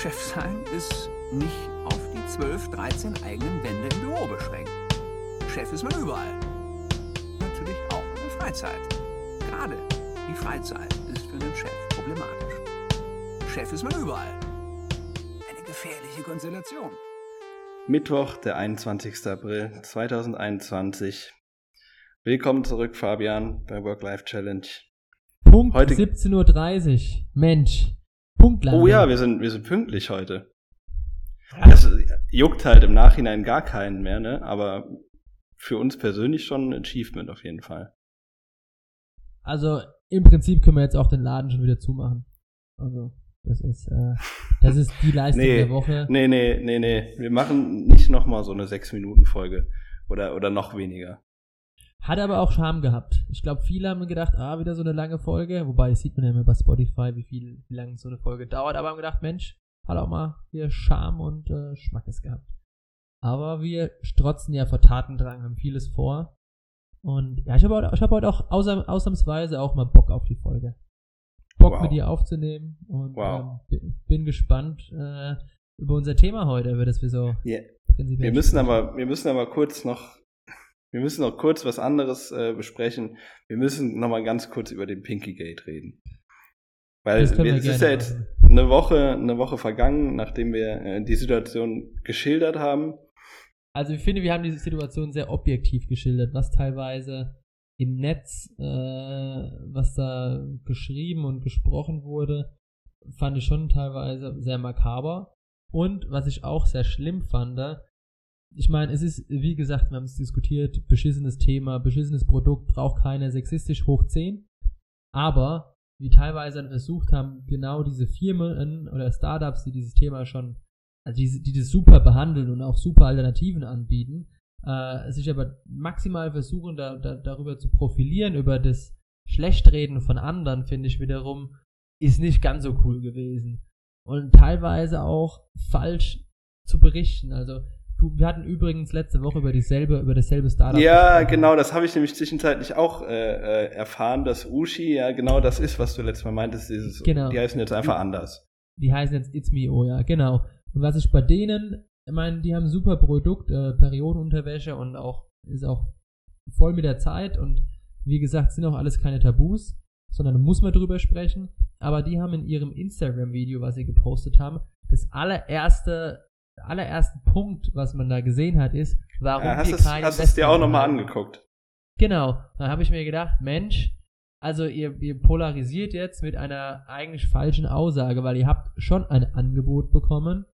Chef sein ist nicht auf die 12, 13 eigenen Wände im Büro beschränkt. Chef ist man überall. Natürlich auch in der Freizeit. Gerade die Freizeit ist für einen Chef problematisch. Chef ist man überall. Eine gefährliche Konstellation. Mittwoch, der 21. April 2021. Willkommen zurück, Fabian, bei Work-Life Challenge. Punkt Heute- 17.30 Uhr. Mensch. Punktlandung. Oh ja, wir sind, wir sind pünktlich heute. Das juckt halt im Nachhinein gar keinen mehr, ne? Aber für uns persönlich schon ein Achievement auf jeden Fall. Also im Prinzip können wir jetzt auch den Laden schon wieder zumachen. Also das ist äh, das ist die Leistung Nee, der Woche. Nee, nee, nee, nee. Wir machen nicht nochmal so eine 6-Minuten-Folge. Oder, oder noch weniger. Hat aber auch Charme gehabt. Ich glaube, viele haben gedacht, ah, wieder so eine lange Folge. Wobei, das sieht man ja immer bei Spotify, wie viel, wie lange so eine Folge dauert. Aber haben gedacht, Mensch, hat auch mal hier Charme und äh, Schmackes gehabt. Aber wir strotzen ja vor Tatendrang, haben vieles vor. Und ja, ich habe heute, hab heute auch außer, ausnahmsweise auch mal Bock auf die Folge. Bock Wow. mit dir aufzunehmen. Und Wow. ähm, bin, gespannt äh, über unser Thema heute, über das wir so Ja. prinzipiell Wir müssen aber, wir müssen aber kurz noch, wir müssen noch kurz was anderes äh, besprechen. Wir müssen noch mal ganz kurz über den Pinky Gate reden. Weil es ist ja jetzt eine Woche, eine Woche vergangen, nachdem wir äh, die Situation geschildert haben. Also ich finde, wir haben diese Situation sehr objektiv geschildert, was teilweise im Netz, äh, was da geschrieben und gesprochen wurde, fand ich schon teilweise sehr makaber. Und was ich auch sehr schlimm fand, ich meine, es ist, wie gesagt, wir haben es diskutiert, beschissenes Thema, beschissenes Produkt, braucht keine sexistisch hoch 10. Aber wie teilweise versucht haben, genau diese Firmen oder Startups, die dieses Thema schon also die, die das super behandeln und auch super Alternativen anbieten, äh, sich aber maximal versuchen, da, da, darüber zu profilieren, über das Schlechtreden von anderen, finde ich wiederum, ist nicht ganz so cool gewesen. Und teilweise auch falsch zu berichten. Also, du, wir hatten übrigens letzte Woche über dieselbe, über dasselbe Startup. Ja, gesprochen. genau, das habe ich nämlich zwischenzeitlich auch äh, äh, erfahren, dass Ushi ja genau das ist, was du letztes Mal meintest. Dieses, Genau. Die heißen jetzt einfach anders. Die heißen jetzt It's Me Oh, ja, genau. Und was ich bei denen, ich meine, die haben ein super Produkt, äh, Periodenunterwäsche und auch, ist auch voll mit der Zeit und wie gesagt, sind auch alles keine Tabus, sondern muss man drüber sprechen. Aber die haben in ihrem Instagram-Video, was sie gepostet haben, das allererste, allererste Punkt, was man da gesehen hat, ist, warum Ja, hast wir du es kein hast es dir auch nochmal angeguckt? Genau, da habe ich mir gedacht, Mensch, also ihr, ihr polarisiert jetzt mit einer eigentlich falschen Aussage, weil ihr habt schon ein Angebot bekommen,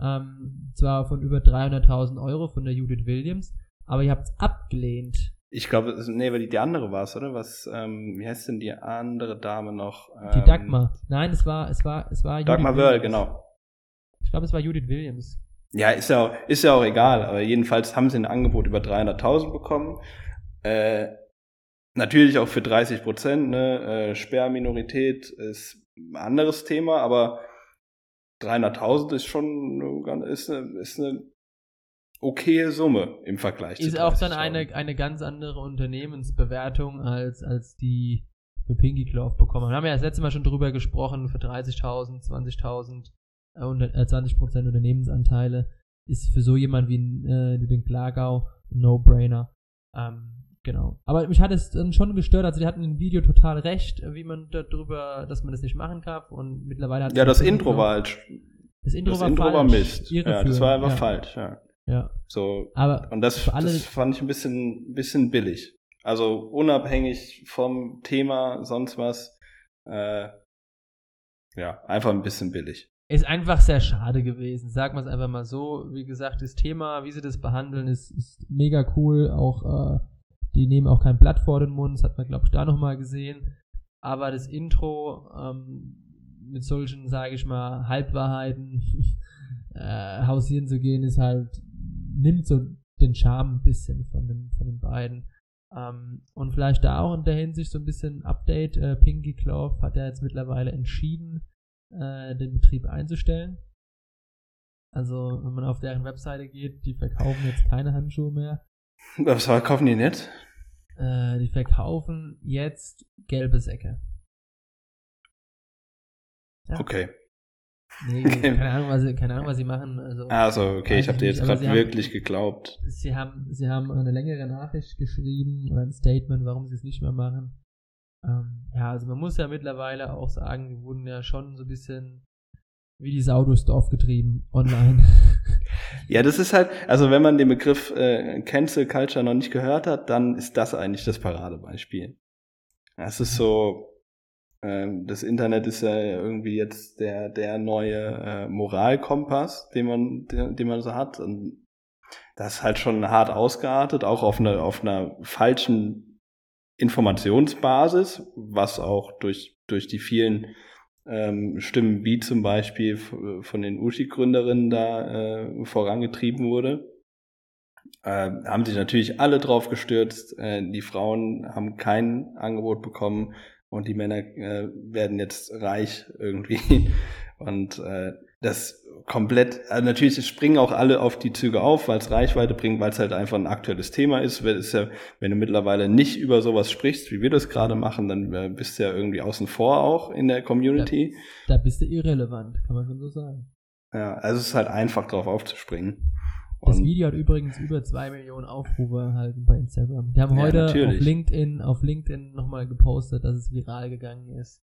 ähm, zwar von über 300.000 Euro von der Judith Williams, aber ihr habt es abgelehnt. Ich glaube, nee, weil die, die andere war es, oder? Was, ähm, wie heißt denn die andere Dame noch? Die Ähm, Dagmar. Nein, es war, es war, es war Dagmar Judith Wörl, Williams. genau. Ich glaube, es war Judith Williams. Ja, ist ja, auch, ist ja auch egal, aber jedenfalls haben sie ein Angebot über 300.000 bekommen. Äh, natürlich auch für 30 Prozent, ne? Äh, Sperrminorität ist ein anderes Thema, aber 300.000 ist schon ist eine, ist eine okaye Summe im Vergleich zu Ist auch dann 30.000. eine, eine ganz andere Unternehmensbewertung als, als die für Pinky Cloth bekommen. Wir haben ja das letzte Mal schon drüber gesprochen, für 30.000, 20.000, unter- äh, 20% Unternehmensanteile ist für so jemand wie äh, den Klagau ein No-Brainer. Ähm, genau. Aber mich hat es dann schon gestört, also die hatten im Video total recht, wie man darüber, dass man das nicht machen darf und mittlerweile hat Ja, das Intro war halt, das Intro das war Intro falsch, war Mist. Ja, das war einfach ja, falsch, ja. Ja, So, aber Und das, das fand ich ein bisschen, bisschen billig. Also unabhängig vom Thema, sonst was. Äh, ja, einfach ein bisschen billig. Ist einfach sehr schade gewesen. Sagen wir es einfach mal so. Wie gesagt, das Thema, wie sie das behandeln, ist, ist mega cool. Auch äh, die nehmen auch kein Blatt vor den Mund. Das hat man, glaube ich, da nochmal gesehen. Aber das Intro ähm, mit solchen, sage ich mal, Halbwahrheiten äh, hausieren zu gehen, ist halt, nimmt so den Charme ein bisschen von den, von den beiden. Ähm, und vielleicht da auch in der Hinsicht so ein bisschen Update. Äh, Pinky Cloth hat ja jetzt mittlerweile entschieden, äh, den Betrieb einzustellen. Also, wenn man auf deren Webseite geht, die verkaufen jetzt keine Handschuhe mehr. Was verkaufen die nicht? Äh, die verkaufen jetzt gelbe Säcke. Ja. Okay. Nee, keine Ahnung, was sie, keine Ahnung, was sie machen. Also, also okay, ich habe dir jetzt gerade wirklich haben, geglaubt. Sie haben, sie haben eine längere Nachricht geschrieben oder ein Statement, warum sie es nicht mehr machen. Ähm, ja, also man muss ja mittlerweile auch sagen, die wurden ja schon so ein bisschen wie die Sau durchs Dorf getrieben online. ja, das ist halt, also wenn man den Begriff äh, Cancel Culture noch nicht gehört hat, dann ist das eigentlich das Paradebeispiel. Es ist so, ähm, das Internet ist ja irgendwie jetzt der, der neue äh, Moralkompass, den man, den, den man so hat. Und das ist halt schon hart ausgeartet, auch auf einer, auf einer falschen Informationsbasis, was auch durch, durch die vielen ähm, Stimmen wie zum Beispiel von den Uschi-Gründerinnen da äh, vorangetrieben wurde. Äh, haben sich natürlich alle drauf gestürzt. Äh, die Frauen haben kein Angebot bekommen und die Männer äh, werden jetzt reich irgendwie. Und äh, das komplett, also natürlich springen auch alle auf die Züge auf, weil es Reichweite bringt, weil es halt einfach ein aktuelles Thema ist. ist ja, wenn du mittlerweile nicht über sowas sprichst, wie wir das gerade machen, dann äh, bist du ja irgendwie außen vor auch in der Community. Da, da bist du irrelevant, kann man schon so sagen. Ja, also es ist halt einfach drauf aufzuspringen. Das und Video hat übrigens über zwei Millionen Aufrufe erhalten bei Instagram. Die haben ja, heute natürlich. auf LinkedIn, auf LinkedIn nochmal gepostet, dass es viral gegangen ist.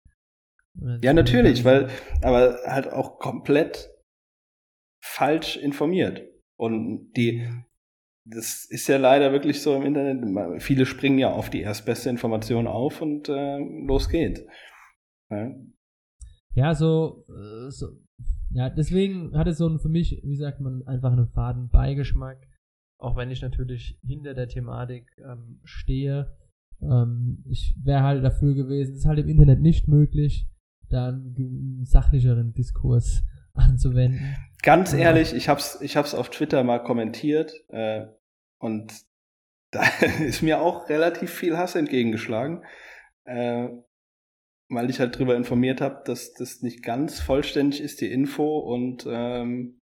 Ja, natürlich, weil, aber halt auch komplett falsch informiert. Und die, das ist ja leider wirklich so im Internet. Viele springen ja auf die erstbeste Information auf und äh, los geht's. Ja, ja so, äh, so ja, deswegen hat es so ein, für mich, wie sagt man, einfach einen faden Beigeschmack. Auch wenn ich natürlich hinter der Thematik ähm, stehe. Ähm, ich wäre halt dafür gewesen, es ist halt im Internet nicht möglich, da einen sachlicheren Diskurs anzuwenden. Ganz ehrlich, ich hab's, ich hab's auf Twitter mal kommentiert äh, und da ist mir auch relativ viel Hass entgegengeschlagen. Äh, weil ich halt drüber informiert habe, dass das nicht ganz vollständig ist, die Info und ähm,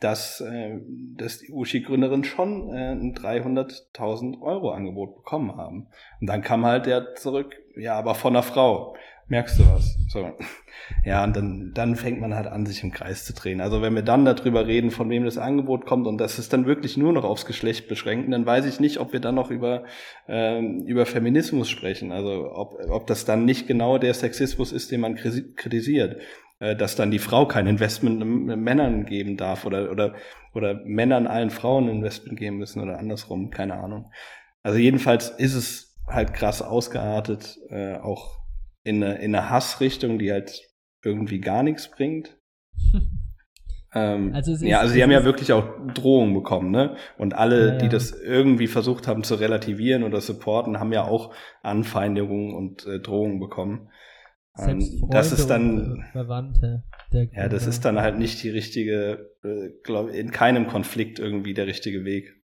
dass, äh, dass die Uschi-Gründerin schon äh, ein 300.000 Euro Angebot bekommen haben. Und dann kam halt der zurück, ja, aber von einer Frau. Merkst du was? So. Ja, und dann, dann fängt man halt an, sich im Kreis zu drehen. Also wenn wir dann darüber reden, von wem das Angebot kommt und das ist dann wirklich nur noch aufs Geschlecht beschränken, dann weiß ich nicht, ob wir dann noch über, ähm, über Feminismus sprechen. Also ob, ob das dann nicht genau der Sexismus ist, den man kritisiert. Äh, dass dann die Frau kein Investment Männern geben darf oder, oder, oder Männern allen Frauen Investment geben müssen oder andersrum, keine Ahnung. Also jedenfalls ist es halt krass ausgeartet, äh, auch in eine, in eine Hassrichtung, die halt irgendwie gar nichts bringt. ähm, also ist, ja, also sie haben ja wirklich auch Drohungen bekommen, ne? Und alle, ja, die das irgendwie versucht haben zu relativieren oder supporten, haben ja auch Anfeindungen und äh, Drohungen bekommen. Ähm, das ist dann Verwandte. ja, das ist dann halt nicht die richtige, äh, glaube in keinem Konflikt irgendwie der richtige Weg.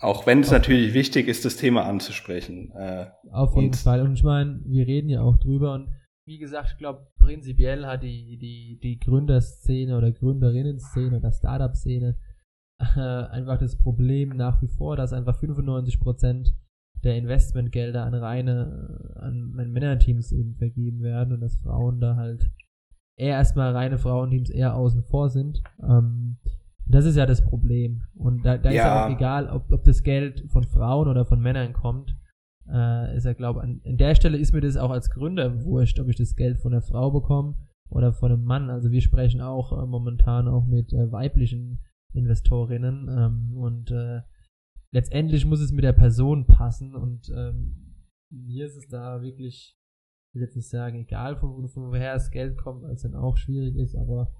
Auch wenn es natürlich wichtig ist, das Thema anzusprechen. Äh, Auf jeden Fall. Und ich meine, wir reden ja auch drüber. Und wie gesagt, ich glaube, prinzipiell hat die, die, die Gründerszene oder Gründerinnen-Szene oder Startup-Szene äh, einfach das Problem nach wie vor, dass einfach 95% der Investmentgelder an reine, an, an Männerteams eben vergeben werden und dass Frauen da halt eher erstmal reine Frauenteams eher außen vor sind. Ähm, das ist ja das Problem. Und da, da ja. ist ja auch egal, ob, ob das Geld von Frauen oder von Männern kommt. Äh, ist ja, glaube an, an der Stelle ist mir das auch als Gründer wurscht, ob ich das Geld von einer Frau bekomme oder von einem Mann. Also wir sprechen auch äh, momentan auch mit äh, weiblichen Investorinnen ähm, und äh, letztendlich muss es mit der Person passen und ähm, mir ist es da wirklich, ich will jetzt nicht sagen, egal von, von woher das Geld kommt, weil es dann auch schwierig ist, aber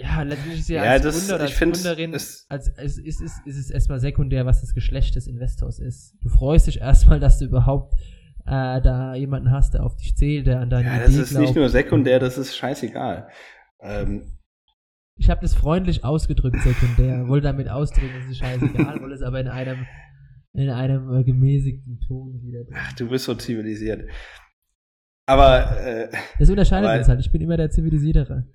ja, letztendlich ist ja, ja als das, Gründer als Gründerin, als, es ist, ist, ist es erstmal sekundär, was das Geschlecht des Investors ist. Du freust dich erstmal, dass du überhaupt äh, da jemanden hast, der auf dich zählt, der an deine Ja, das Idee ist glaubt. nicht nur sekundär, das ist scheißegal. Ähm. Ich habe das freundlich ausgedrückt, sekundär. wollte damit ausdrücken, es ist scheißegal, wollte es aber in einem in einem äh, gemäßigten Ton wieder. Ach, du bist so zivilisiert. Aber äh, das unterscheidet uns halt. Ich bin immer der zivilisiertere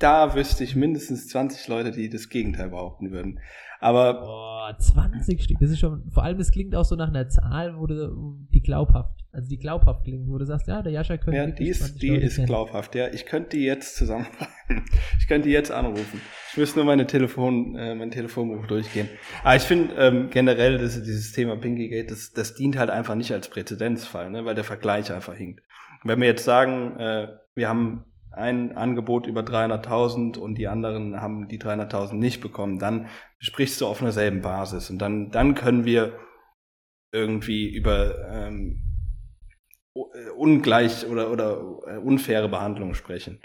da wüsste ich mindestens 20 Leute, die das Gegenteil behaupten würden. Aber. Boah, 20 Stück. Das ist schon, vor allem, das klingt auch so nach einer Zahl, wo du, die glaubhaft. Also die glaubhaft klingen, wo du sagst, ja, der Jascha könnte Ja, die ist, die ist glaubhaft, ja. Ich könnte die jetzt zusammen, ich könnte die jetzt anrufen. Ich müsste nur meine Telefon, äh, mein Telefonbuch durchgehen. Aber ich finde ähm, generell, dass dieses Thema Pinkygate, das, das dient halt einfach nicht als Präzedenzfall, ne, weil der Vergleich einfach hinkt. Wenn wir jetzt sagen, äh, wir haben ein Angebot über 300.000 und die anderen haben die 300.000 nicht bekommen, dann sprichst du auf einer selben Basis und dann, dann können wir irgendwie über ähm, äh, ungleich oder, oder äh, unfaire Behandlung sprechen.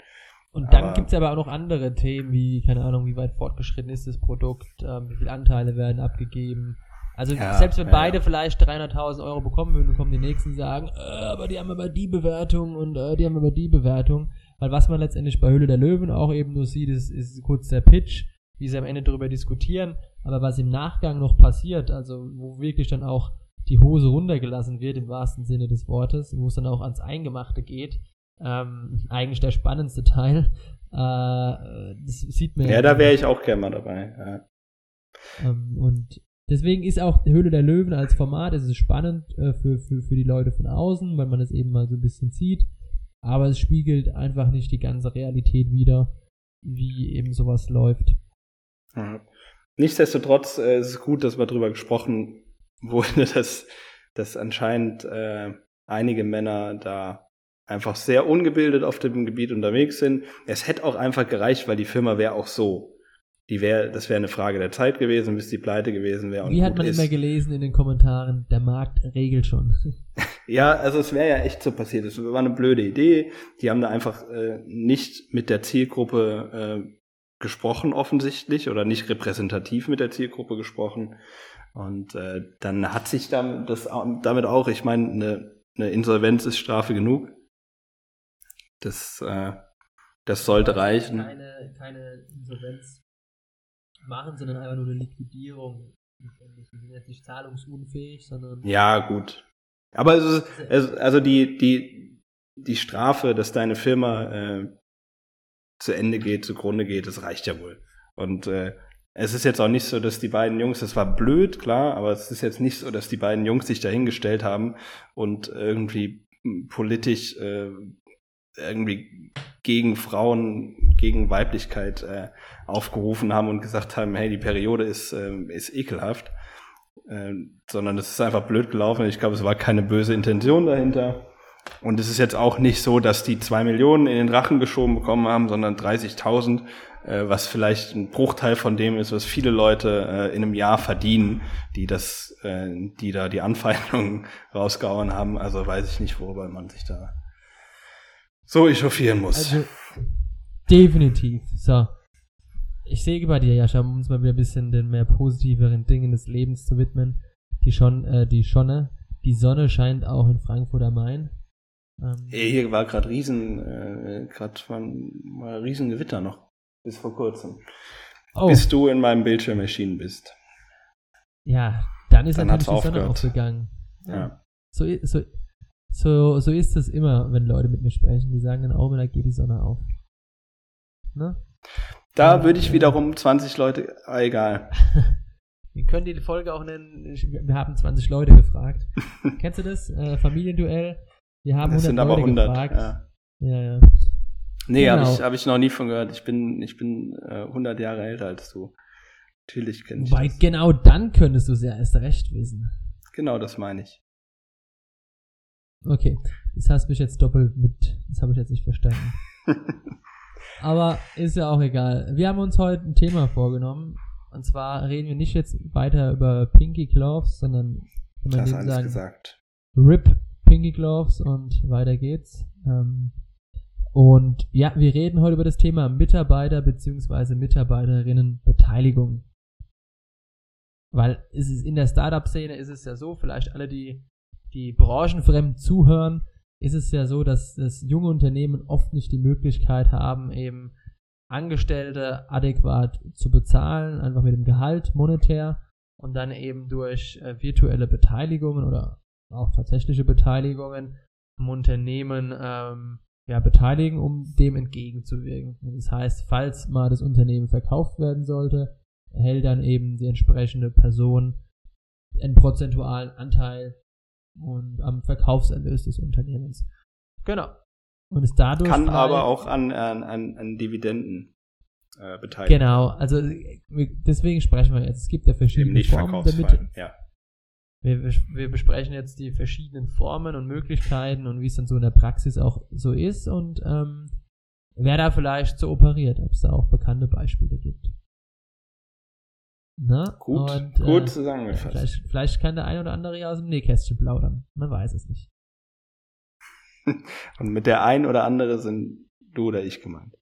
Und dann gibt es aber auch noch andere Themen, wie, keine Ahnung, wie weit fortgeschritten ist das Produkt, ähm, wie viele Anteile werden abgegeben. Also ja, selbst wenn ja, beide vielleicht 300.000 Euro bekommen würden, kommen die Nächsten sagen, äh, aber die haben aber die Bewertung und äh, die haben aber die Bewertung. Weil was man letztendlich bei Höhle der Löwen auch eben nur sieht, ist, ist kurz der Pitch, wie sie am Ende darüber diskutieren. Aber was im Nachgang noch passiert, also wo wirklich dann auch die Hose runtergelassen wird, im wahrsten Sinne des Wortes, wo es dann auch ans Eingemachte geht, ähm, eigentlich der spannendste Teil. Äh, das sieht man ja. Ja, da wäre ich auch gerne mal dabei. Ja. Ähm, und deswegen ist auch die Höhle der Löwen als Format, es ist spannend äh, für, für, für die Leute von außen, weil man es eben mal so ein bisschen sieht aber es spiegelt einfach nicht die ganze Realität wider, wie eben sowas läuft. Ja. Nichtsdestotrotz äh, ist es gut, dass wir darüber gesprochen wurde, dass, dass anscheinend äh, einige Männer da einfach sehr ungebildet auf dem Gebiet unterwegs sind. Es hätte auch einfach gereicht, weil die Firma wäre auch so die wäre, das wäre eine Frage der Zeit gewesen, bis die pleite gewesen wäre. Wie hat man ist. immer gelesen in den Kommentaren, der Markt regelt schon. ja, also es wäre ja echt so passiert. Es war eine blöde Idee. Die haben da einfach äh, nicht mit der Zielgruppe äh, gesprochen offensichtlich oder nicht repräsentativ mit der Zielgruppe gesprochen. Und äh, dann hat sich dann das damit auch, ich meine, eine, eine Insolvenz ist Strafe genug. Das, äh, das sollte reichen. Keine, keine Insolvenz machen, sondern einfach nur eine Liquidierung. Die sind jetzt nicht zahlungsunfähig, sondern. Ja, gut. Aber es ist, also die, die, die Strafe, dass deine Firma äh, zu Ende geht, zugrunde geht, das reicht ja wohl. Und äh, es ist jetzt auch nicht so, dass die beiden Jungs, das war blöd, klar, aber es ist jetzt nicht so, dass die beiden Jungs sich dahingestellt haben und irgendwie politisch äh, irgendwie gegen Frauen, gegen Weiblichkeit äh, aufgerufen haben und gesagt haben, hey, die Periode ist, äh, ist ekelhaft, äh, sondern es ist einfach blöd gelaufen. Ich glaube, es war keine böse Intention dahinter. Und es ist jetzt auch nicht so, dass die zwei Millionen in den Rachen geschoben bekommen haben, sondern 30.000, äh, was vielleicht ein Bruchteil von dem ist, was viele Leute äh, in einem Jahr verdienen, die das, äh, die da die Anfeindungen rausgehauen haben. Also weiß ich nicht, worüber man sich da so echauffieren muss. Also, definitiv. So. Ich sehe bei dir, Jascha, um uns mal wieder ein bisschen den mehr positiveren Dingen des Lebens zu widmen. Die schon, äh, die Schonne, die Sonne scheint auch in Frankfurt am Main. Ähm, hier war gerade riesen, äh, gerade mal riesen Gewitter noch bis vor kurzem. Oh. Bis du in meinem Bildschirm erschienen bist. Ja, dann ist dann natürlich die Sonne aufgegangen. Ja. ja. So, so, so, so ist es immer, wenn Leute mit mir sprechen. Die sagen dann, oh, da geht die Sonne auf. Ne? Da würde ich wiederum 20 Leute, ah, egal. Wir können die Folge auch nennen, wir haben 20 Leute gefragt. Kennst du das? Äh, Familienduell. Wir haben das 100 sind aber 100, gefragt. Ja. ja, ja. Nee, genau. habe ich, hab ich noch nie von gehört. Ich bin, ich bin äh, 100 Jahre älter als du. Natürlich kenne ich Wobei, das. genau dann könntest du es ja erst recht wissen. Genau, das meine ich. Okay, das hast mich jetzt doppelt mit, das habe ich jetzt nicht verstanden. Aber ist ja auch egal. Wir haben uns heute ein Thema vorgenommen. Und zwar reden wir nicht jetzt weiter über Pinky Gloves, sondern kann man das sagen, gesagt. RIP Pinky Gloves und weiter geht's. Ähm, und ja, wir reden heute über das Thema Mitarbeiter bzw. Mitarbeiterinnenbeteiligung. Weil es ist in der Startup-Szene ist es ja so, vielleicht alle, die die branchenfremd zuhören, ist es ja so, dass, dass junge Unternehmen oft nicht die Möglichkeit haben, eben Angestellte adäquat zu bezahlen, einfach mit dem Gehalt monetär und dann eben durch äh, virtuelle Beteiligungen oder auch tatsächliche Beteiligungen am Unternehmen ähm, ja, beteiligen, um dem entgegenzuwirken. Das heißt, falls mal das Unternehmen verkauft werden sollte, erhält dann eben die entsprechende Person einen prozentualen Anteil und am Verkaufserlös des Unternehmens. Genau. Und ist dadurch. Kann frei. aber auch an, an, an, an Dividenden äh, beteiligt. Genau, also deswegen sprechen wir jetzt. Es gibt ja verschiedene Formen damit. Ja. Wir, wir besprechen jetzt die verschiedenen Formen und Möglichkeiten und wie es dann so in der Praxis auch so ist und ähm, wer da vielleicht so operiert, ob es da auch bekannte Beispiele gibt. Na? Gut, und, gut äh, zusammengefasst. vielleicht, vielleicht kann der ein oder andere ja aus dem Nähkästchen plaudern. Man weiß es nicht. Und mit der ein oder andere sind du oder ich gemeint.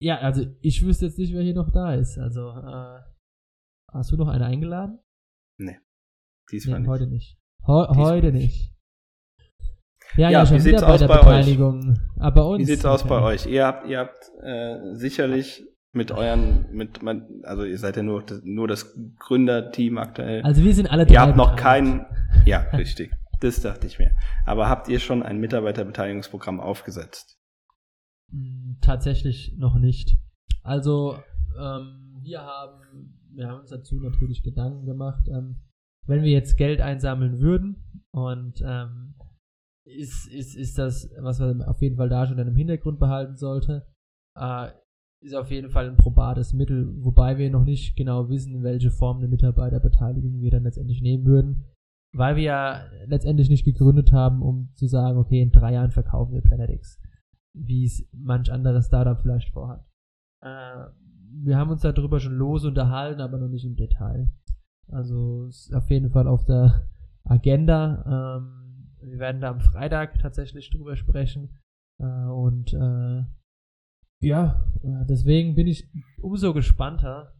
Ja, also ich wüsste jetzt nicht, wer hier noch da ist. Also, äh, hast du noch eine eingeladen? Diesmal Nee, nicht. heute nicht. Heu Diesmal heute nicht. Ja, Ja, ja, schon wie sieht's bei aus der bei euch? Beteiligung. Aber bei uns. Wie sieht's aus okay. bei euch? Ihr habt, ihr habt äh, sicherlich mit euren, mit, man- also ihr seid ja nur, das- nur das Gründerteam aktuell. Also wir sind alle drei ihr habt noch beteiligt. kein, ja, richtig. Das dachte ich mir. Aber habt ihr schon ein Mitarbeiterbeteiligungsprogramm aufgesetzt? Hm, Tatsächlich noch nicht. Also, ähm, wir haben, wir haben uns dazu natürlich Gedanken gemacht, ähm, wenn wir jetzt Geld einsammeln würden und ähm, ist, ist, ist das, was man auf jeden Fall da schon dann im Hintergrund behalten sollte, äh, ist auf jeden Fall ein probates Mittel, wobei wir noch nicht genau wissen, welche Form der Mitarbeiterbeteiligung wir dann letztendlich nehmen würden, weil wir ja letztendlich nicht gegründet haben, um zu sagen, okay, in drei Jahren verkaufen wir Planet X wie es manch anderes Startup vielleicht vorhat. Äh, wir haben uns darüber schon lose unterhalten, aber noch nicht im Detail. Also ist auf jeden Fall auf der Agenda. Ähm, wir werden da am Freitag tatsächlich drüber sprechen. Äh, und äh, ja, äh, deswegen bin ich umso gespannter,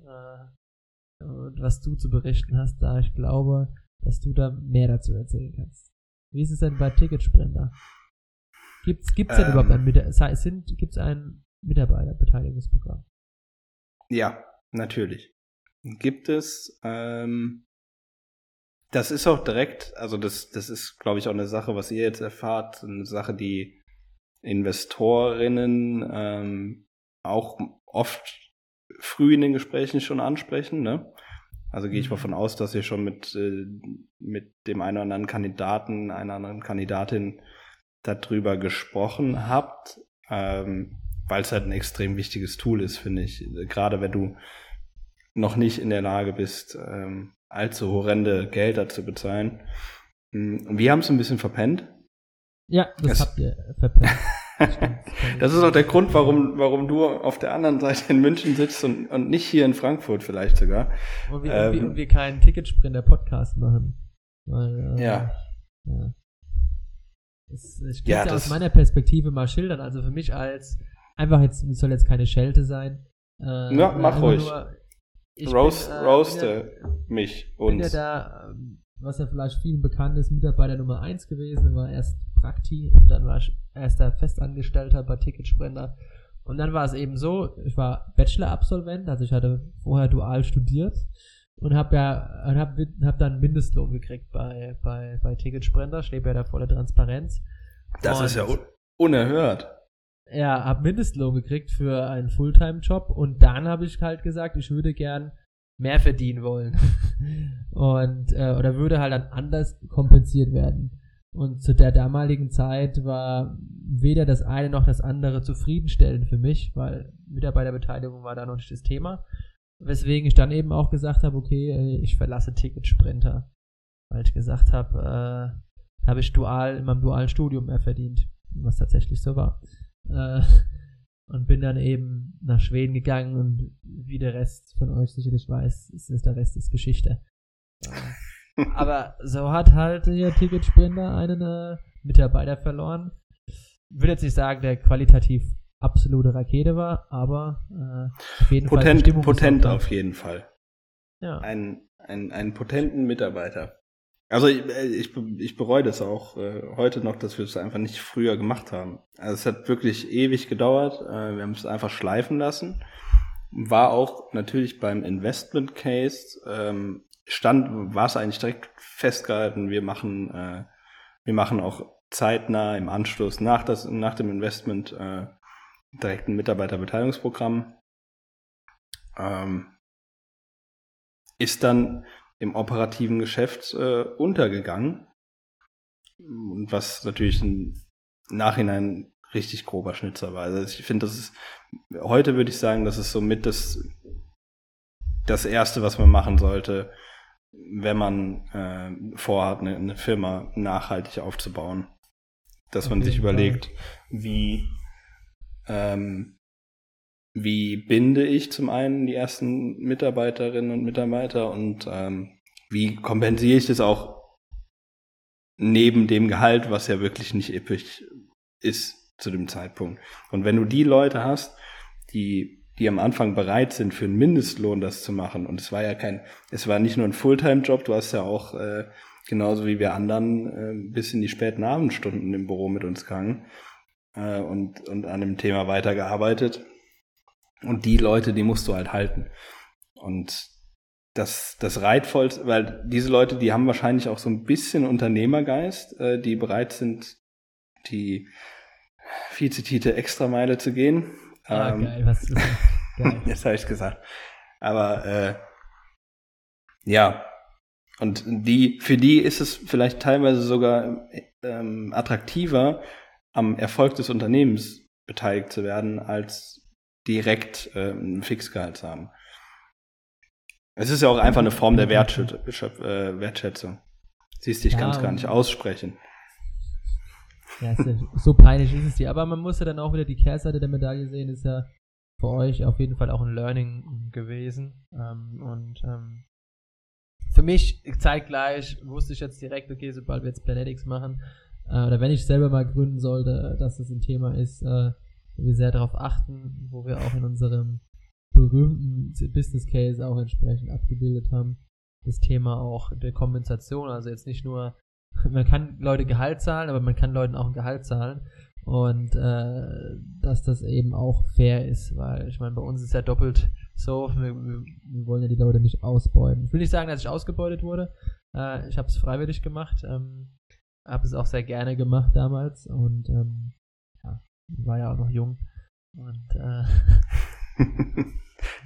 äh, was du zu berichten hast, da ich glaube, dass du da mehr dazu erzählen kannst. Wie ist es denn bei Ticketsprender? Gibt's, gibt's denn Ähm. überhaupt ein, Mit- sei- sind, gibt's ein Mitarbeiterbeteiligungsprogramm? Ja, natürlich. Gibt es. Ähm, das ist auch direkt, also das, das ist, glaube ich, auch eine Sache, was ihr jetzt erfahrt, eine Sache, die Investorinnen ähm, auch oft früh in den Gesprächen schon ansprechen. Ne? Also gehe ich mal von aus, dass ihr schon mit, äh, mit dem einen oder anderen Kandidaten, einer anderen Kandidatin darüber gesprochen habt, ähm, weil es halt ein extrem wichtiges Tool ist, finde ich. Gerade wenn du noch nicht in der Lage bist, ähm, allzu horrende Gelder zu bezahlen. Mm, Wir haben es ein bisschen verpennt. Ja, das, Das- habt ihr verpennt. Das ist auch der Grund, warum, warum du auf der anderen Seite in München sitzt und, und nicht hier in Frankfurt vielleicht sogar. Und wir, Ähm. und wir, und wir keinen Ticketsprinter-Podcast machen. Weil, äh, Ja. ja. Das, ich kann Ja, ja, aus das- meiner Perspektive mal schildern. Also für mich als, einfach jetzt, es soll jetzt keine Schelte sein. Äh, Ja, mach ruhig. ich Roast, bin, äh, roaste mich bin ja da, ähm, was ja vielleicht vielen bekannt ist, Mitarbeiter Nummer 1 gewesen, war erst Prakti und dann war ich erster Festangestellter bei Ticketsprender. Und dann war es eben so, ich war Bachelor-Absolvent, also ich hatte vorher dual studiert und habe ja und hab, hab dann Mindestlohn gekriegt bei, bei, bei Ticketsprender, steht ja da voller Transparenz. Das Und- ist ja un unerhört. ja, hab Mindestlohn gekriegt für einen Fulltime-Job und dann habe ich halt gesagt, ich würde gern mehr verdienen wollen. und äh, oder würde halt dann anders kompensiert werden. Und zu der damaligen Zeit war weder das eine noch das andere zufriedenstellend für mich, weil Mitarbeiterbeteiligung war da noch nicht das Thema. Weswegen ich dann eben auch gesagt habe, okay, äh, ich verlasse Ticketsprinter. Weil ich gesagt habe, äh, habe ich dual in meinem dualen Studium mehr verdient, was tatsächlich so war. Äh, und bin dann eben nach Schweden gegangen und wie der Rest von euch sicherlich weiß, ist, ist der Rest ist Geschichte. Aber so hat halt der Ticketsprinter einen äh, Mitarbeiter verloren. Ich will jetzt nicht sagen, der qualitativ absolute Rakete war, aber äh, auf jeden Fall Potent, Stimmung potent auf jeden Fall. Ja. Ein, ein, einen potenten Mitarbeiter. Also ich, äh, ich, ich bereue das auch äh, heute noch, dass wir es einfach nicht früher gemacht haben. Also es hat wirklich ewig gedauert. Äh, wir haben es einfach schleifen lassen. War auch natürlich beim Investment Case ähm, stand, war es eigentlich direkt festgehalten. Wir machen, äh, wir machen auch zeitnah im Anschluss nach das, nach dem Investment äh, direkt ein Mitarbeiterbeteiligungsprogramm. Ähm, ist dann im operativen Geschäft äh, untergegangen. was natürlich im Nachhinein richtig grober Schnitzer war. Also ich finde, das ist, heute würde ich sagen, das ist somit das, das Erste, was man machen sollte, wenn man äh, vorhat, eine, eine Firma nachhaltig aufzubauen. Dass man sich überlegt, wie, ähm, wie binde ich zum einen die ersten Mitarbeiterinnen und Mitarbeiter und ähm, wie kompensiere ich das auch neben dem Gehalt, was ja wirklich nicht episch ist zu dem Zeitpunkt. Und wenn du die Leute hast, die die am Anfang bereit sind, für einen Mindestlohn das zu machen. Und es war ja kein, es war nicht nur ein Fulltime-Job, du hast ja auch, äh, genauso wie wir anderen, äh, bis in die späten Abendstunden im Büro mit uns gegangen äh, und, und an dem Thema weitergearbeitet. Und die Leute, die musst du halt halten. Und das, das reitvollste, weil diese Leute, die haben wahrscheinlich auch so ein bisschen Unternehmergeist, äh, die bereit sind, die viel zitierte Extrameile zu gehen Ah, ähm, geil, was ist das? Geil. Jetzt habe ich gesagt. Aber äh, ja, und die, für die ist es vielleicht teilweise sogar ähm, attraktiver, am Erfolg des Unternehmens beteiligt zu werden, als direkt ähm, ein Fixgehalt zu haben. Es ist ja auch einfach eine Form der äh, Wertschätzung. Siehst du, ich Ja, kann es gar nicht aussprechen. Ja, so peinlich ist es dir. Aber man muss ja dann auch wieder die Kehrseite der Medaille sehen, ist ja für euch auf jeden Fall auch ein Learning gewesen. Ähm, und ähm, für mich zeitgleich wusste ich jetzt direkt, okay, sobald wir jetzt Planetics machen, äh, oder wenn ich selber mal gründen sollte, dass das ein Thema ist, äh, wo wir sehr darauf achten, wo wir auch in unserem berühmten Business Case auch entsprechend abgebildet haben. Das Thema auch der Kompensation, also jetzt nicht nur man kann Leute Gehalt zahlen, aber man kann Leuten auch ein Gehalt zahlen. Und äh, dass das eben auch fair ist, weil ich meine, bei uns ist ja doppelt so, wir, wir, wollen ja die Leute nicht ausbeuten. Ich will nicht sagen, dass ich ausgebeutet wurde. Äh, ich habe es freiwillig gemacht, ähm, habe es auch sehr gerne gemacht damals und ähm, ja, war ja auch noch jung. Und äh,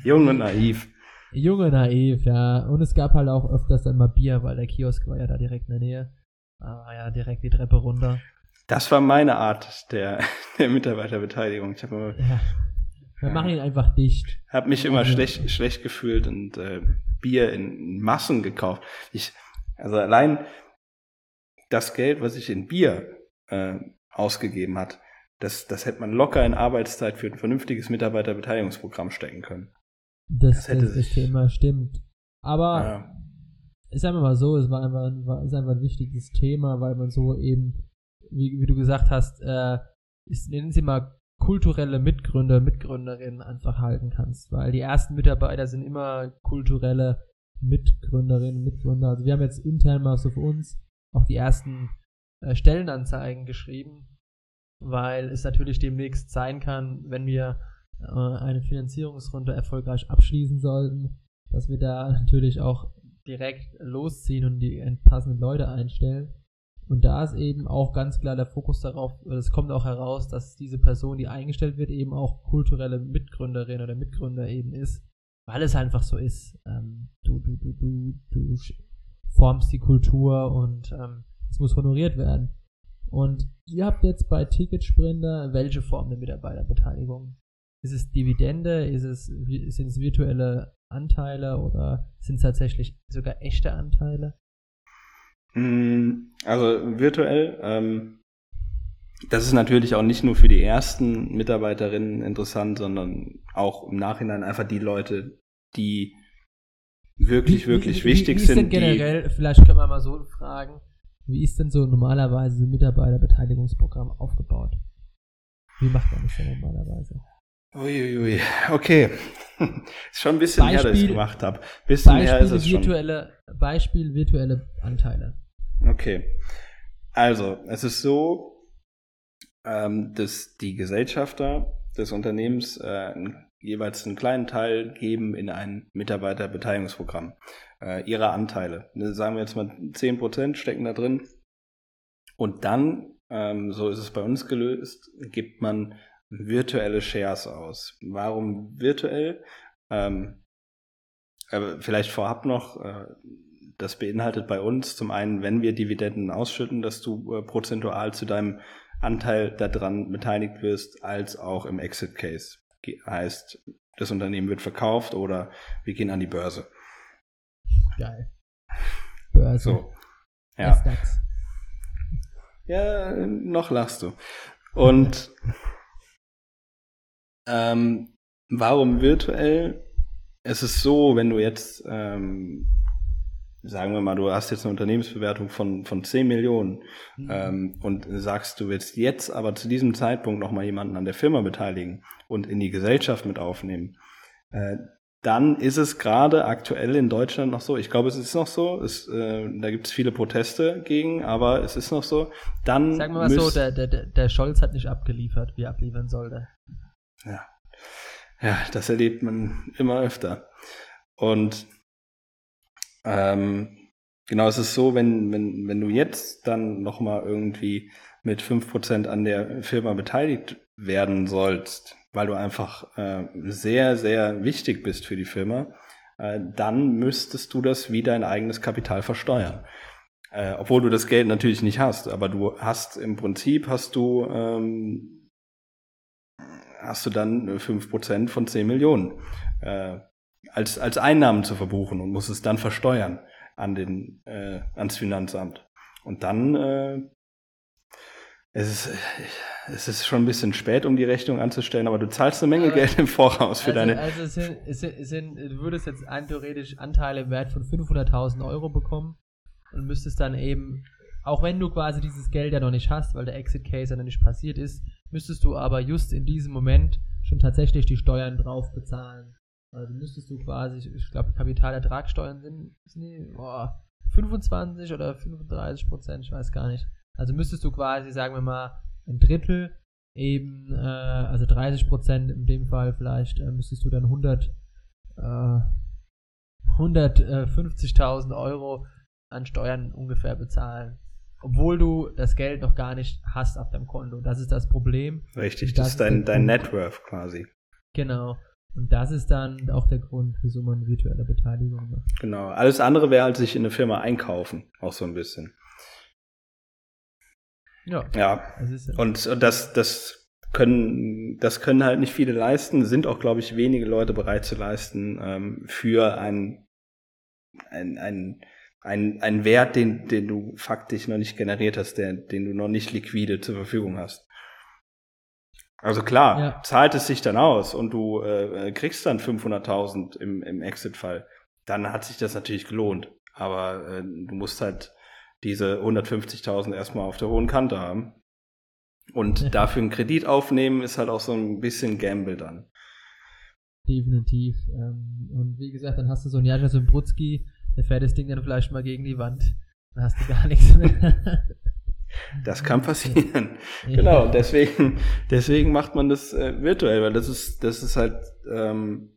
Jung und naiv. Junge naiv, ja. Und es gab halt auch öfters dann mal Bier, weil der Kiosk war ja da direkt in der Nähe. Ah ja, direkt die Treppe runter. Das war meine Art der, der Mitarbeiterbeteiligung. Ich habe immer Ja. Wir machen ihn einfach dicht. habe mich immer Ja. schlecht, schlecht gefühlt und äh, Bier in Massen gekauft. Ich, also allein das Geld, was ich in Bier äh, ausgegeben hat, das, das hätte man locker in Arbeitszeit für ein vernünftiges Mitarbeiterbeteiligungsprogramm stecken können. Das, Das hätte das, das sich- Thema stimmt. Aber Ja. ist einfach mal so, es war einfach, ein- war, ist einfach ein wichtiges Thema, weil man so eben, wie, wie du gesagt hast, äh, ist, nennen sie mal kulturelle Mitgründer, Mitgründerinnen einfach halten kannst, weil die ersten Mitarbeiter sind immer kulturelle Mitgründerinnen, Mitgründer. Also wir haben jetzt intern mal so für uns auch die ersten äh, Stellenanzeigen geschrieben, weil es natürlich demnächst sein kann, wenn wir äh, eine Finanzierungsrunde erfolgreich abschließen sollten, dass wir da natürlich auch direkt losziehen und die passenden Leute einstellen. Und da ist eben auch ganz klar der Fokus darauf, es kommt auch heraus, dass diese Person, die eingestellt wird, eben auch kulturelle Mitgründerin oder Mitgründer eben ist, weil es einfach so ist. Ähm, du, du, du, du, du formst die Kultur und ähm, es muss honoriert werden. Und ihr habt jetzt bei Ticketsprinter welche Form der Mitarbeiterbeteiligung? Ist es Dividende? Ist es, sind es virtuelle Anteile oder sind es tatsächlich sogar echte Anteile? Mm, Also virtuell, ähm, das ist natürlich auch nicht nur für die ersten Mitarbeiterinnen interessant, sondern auch im Nachhinein einfach die Leute, die wirklich, wirklich wie, wichtig wie ist sind. generell, vielleicht können wir mal so fragen, wie ist denn so normalerweise ein Mitarbeiterbeteiligungsprogramm aufgebaut? Wie macht man das denn normalerweise? Uiuiui, okay. ist schon ein bisschen her, dass ich Beispiel- gemacht habe. Bisschen her ist Beispiel es schon. virtuelle, Beispiel virtuelle Anteile. Okay. Also, es ist so, ähm, dass die Gesellschafter des Unternehmens äh, jeweils einen kleinen Teil geben in ein Mitarbeiterbeteiligungsprogramm äh, ihrer Anteile. Ne, Sagen wir jetzt mal 10% stecken da drin. Und dann, ähm, so ist es bei uns gelöst, gibt man virtuelle Shares aus. Warum virtuell? Ähm, aber vielleicht vorab noch, äh, das beinhaltet bei uns zum einen, wenn wir Dividenden ausschütten, dass du äh, prozentual zu deinem Anteil daran beteiligt wirst, als auch im Exit Case. Heißt, das Unternehmen wird verkauft oder wir gehen an die Börse. Geil. Börse. So. Ja. Ja, noch lachst du. Und ähm, warum virtuell? Es ist so, wenn du jetzt, ähm, sagen wir mal, du hast jetzt eine Unternehmensbewertung von, von 10 Millionen mhm. ähm, und sagst, du willst jetzt aber zu diesem Zeitpunkt nochmal jemanden an der Firma beteiligen und in die Gesellschaft mit aufnehmen, äh, dann ist es gerade aktuell in Deutschland noch so, ich glaube, es ist noch so, es, äh, da gibt es viele Proteste gegen, aber es ist noch so, dann. Sagen wir mal so, der, der, der Scholz hat nicht abgeliefert, wie er abliefern sollte. Ja. Ja, das erlebt man immer öfter. Und ähm, genau, es ist so, wenn, wenn, wenn du jetzt dann nochmal irgendwie mit fünf Prozent an der Firma beteiligt werden sollst, weil du einfach äh, sehr, sehr wichtig bist für die Firma, äh, dann müsstest du das wie dein eigenes Kapital versteuern. Äh, obwohl du das Geld natürlich nicht hast, aber du hast im Prinzip hast du ähm, hast du dann fünf Prozent von zehn Millionen äh, als, als Einnahmen zu verbuchen und musst es dann versteuern an den, äh, ans Finanzamt. Und dann äh, es ist, es ist schon ein bisschen spät, um die Rechnung anzustellen, aber du zahlst eine Menge aber, Geld im Voraus für also, deine. Also es sind, es sind, es sind, du würdest jetzt theoretisch Anteile im Wert von 500.000 Euro bekommen und müsstest dann eben, auch wenn du quasi dieses Geld ja noch nicht hast, weil der Exit Case ja noch nicht passiert ist, müsstest du aber just in diesem Moment schon tatsächlich die Steuern drauf bezahlen. Also müsstest du quasi, ich glaube, Kapitalertragssteuern sind, sind die, boah, 25 oder 35 Prozent, ich weiß gar nicht. Also müsstest du quasi, sagen wir mal, ein Drittel eben, äh, also 30 Prozent in dem Fall vielleicht, äh, müsstest du dann 100, äh, 150.000 Euro an Steuern ungefähr bezahlen. Obwohl du das Geld noch gar nicht hast auf deinem Konto. Das ist das Problem. Richtig, das, das ist dein, dein Networth quasi. Genau. Und das ist dann auch der Grund, wieso man virtuelle Beteiligung macht. Genau. Alles andere wäre halt sich in eine Firma einkaufen, auch so ein bisschen. Ja. Ja. Und, und das, das können, das können halt nicht viele leisten, sind auch, glaube ich, wenige Leute bereit zu leisten ähm, für ein, ein, ein, ein, ein Wert, den, den du faktisch noch nicht generiert hast, der, den du noch nicht liquide zur Verfügung hast. Also klar, ja. zahlt es sich dann aus und du äh, kriegst dann 500.000 im, im Exit-Fall, dann hat sich das natürlich gelohnt. Aber äh, du musst halt diese 150.000 erstmal auf der hohen Kante haben. Und ja. dafür einen Kredit aufnehmen ist halt auch so ein bisschen Gamble dann. Definitiv. Ähm, und wie gesagt, dann hast du so einen Jascha Symbrutski, der fährt das Ding dann vielleicht mal gegen die Wand. Dann hast du gar nichts mehr. Das kann passieren. Ja. Genau, deswegen, deswegen macht man das äh, virtuell, weil das ist, das ist halt, ähm,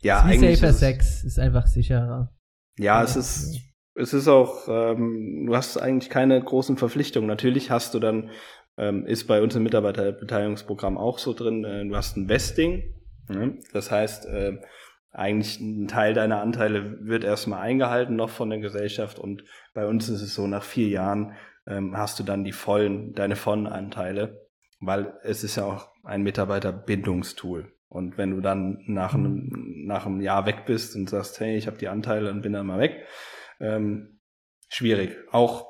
ja, ist eigentlich. Safer Sex ist einfach sicherer. Ja, es ist, es ist auch, ähm, du hast eigentlich keine großen Verpflichtungen. Natürlich hast du dann, ähm, ist bei uns im Mitarbeiterbeteiligungsprogramm auch so drin, äh, du hast ein Vesting. Ne? Das heißt, äh, eigentlich ein Teil deiner Anteile wird erstmal eingehalten noch von der Gesellschaft und bei uns ist es so, nach vier Jahren ähm, hast du dann die vollen, deine vollen Anteile, weil es ist ja auch ein Mitarbeiterbindungstool. Und wenn du dann nach einem, nach einem Jahr weg bist und sagst, hey, ich habe die Anteile und bin dann mal weg, ähm, schwierig. Auch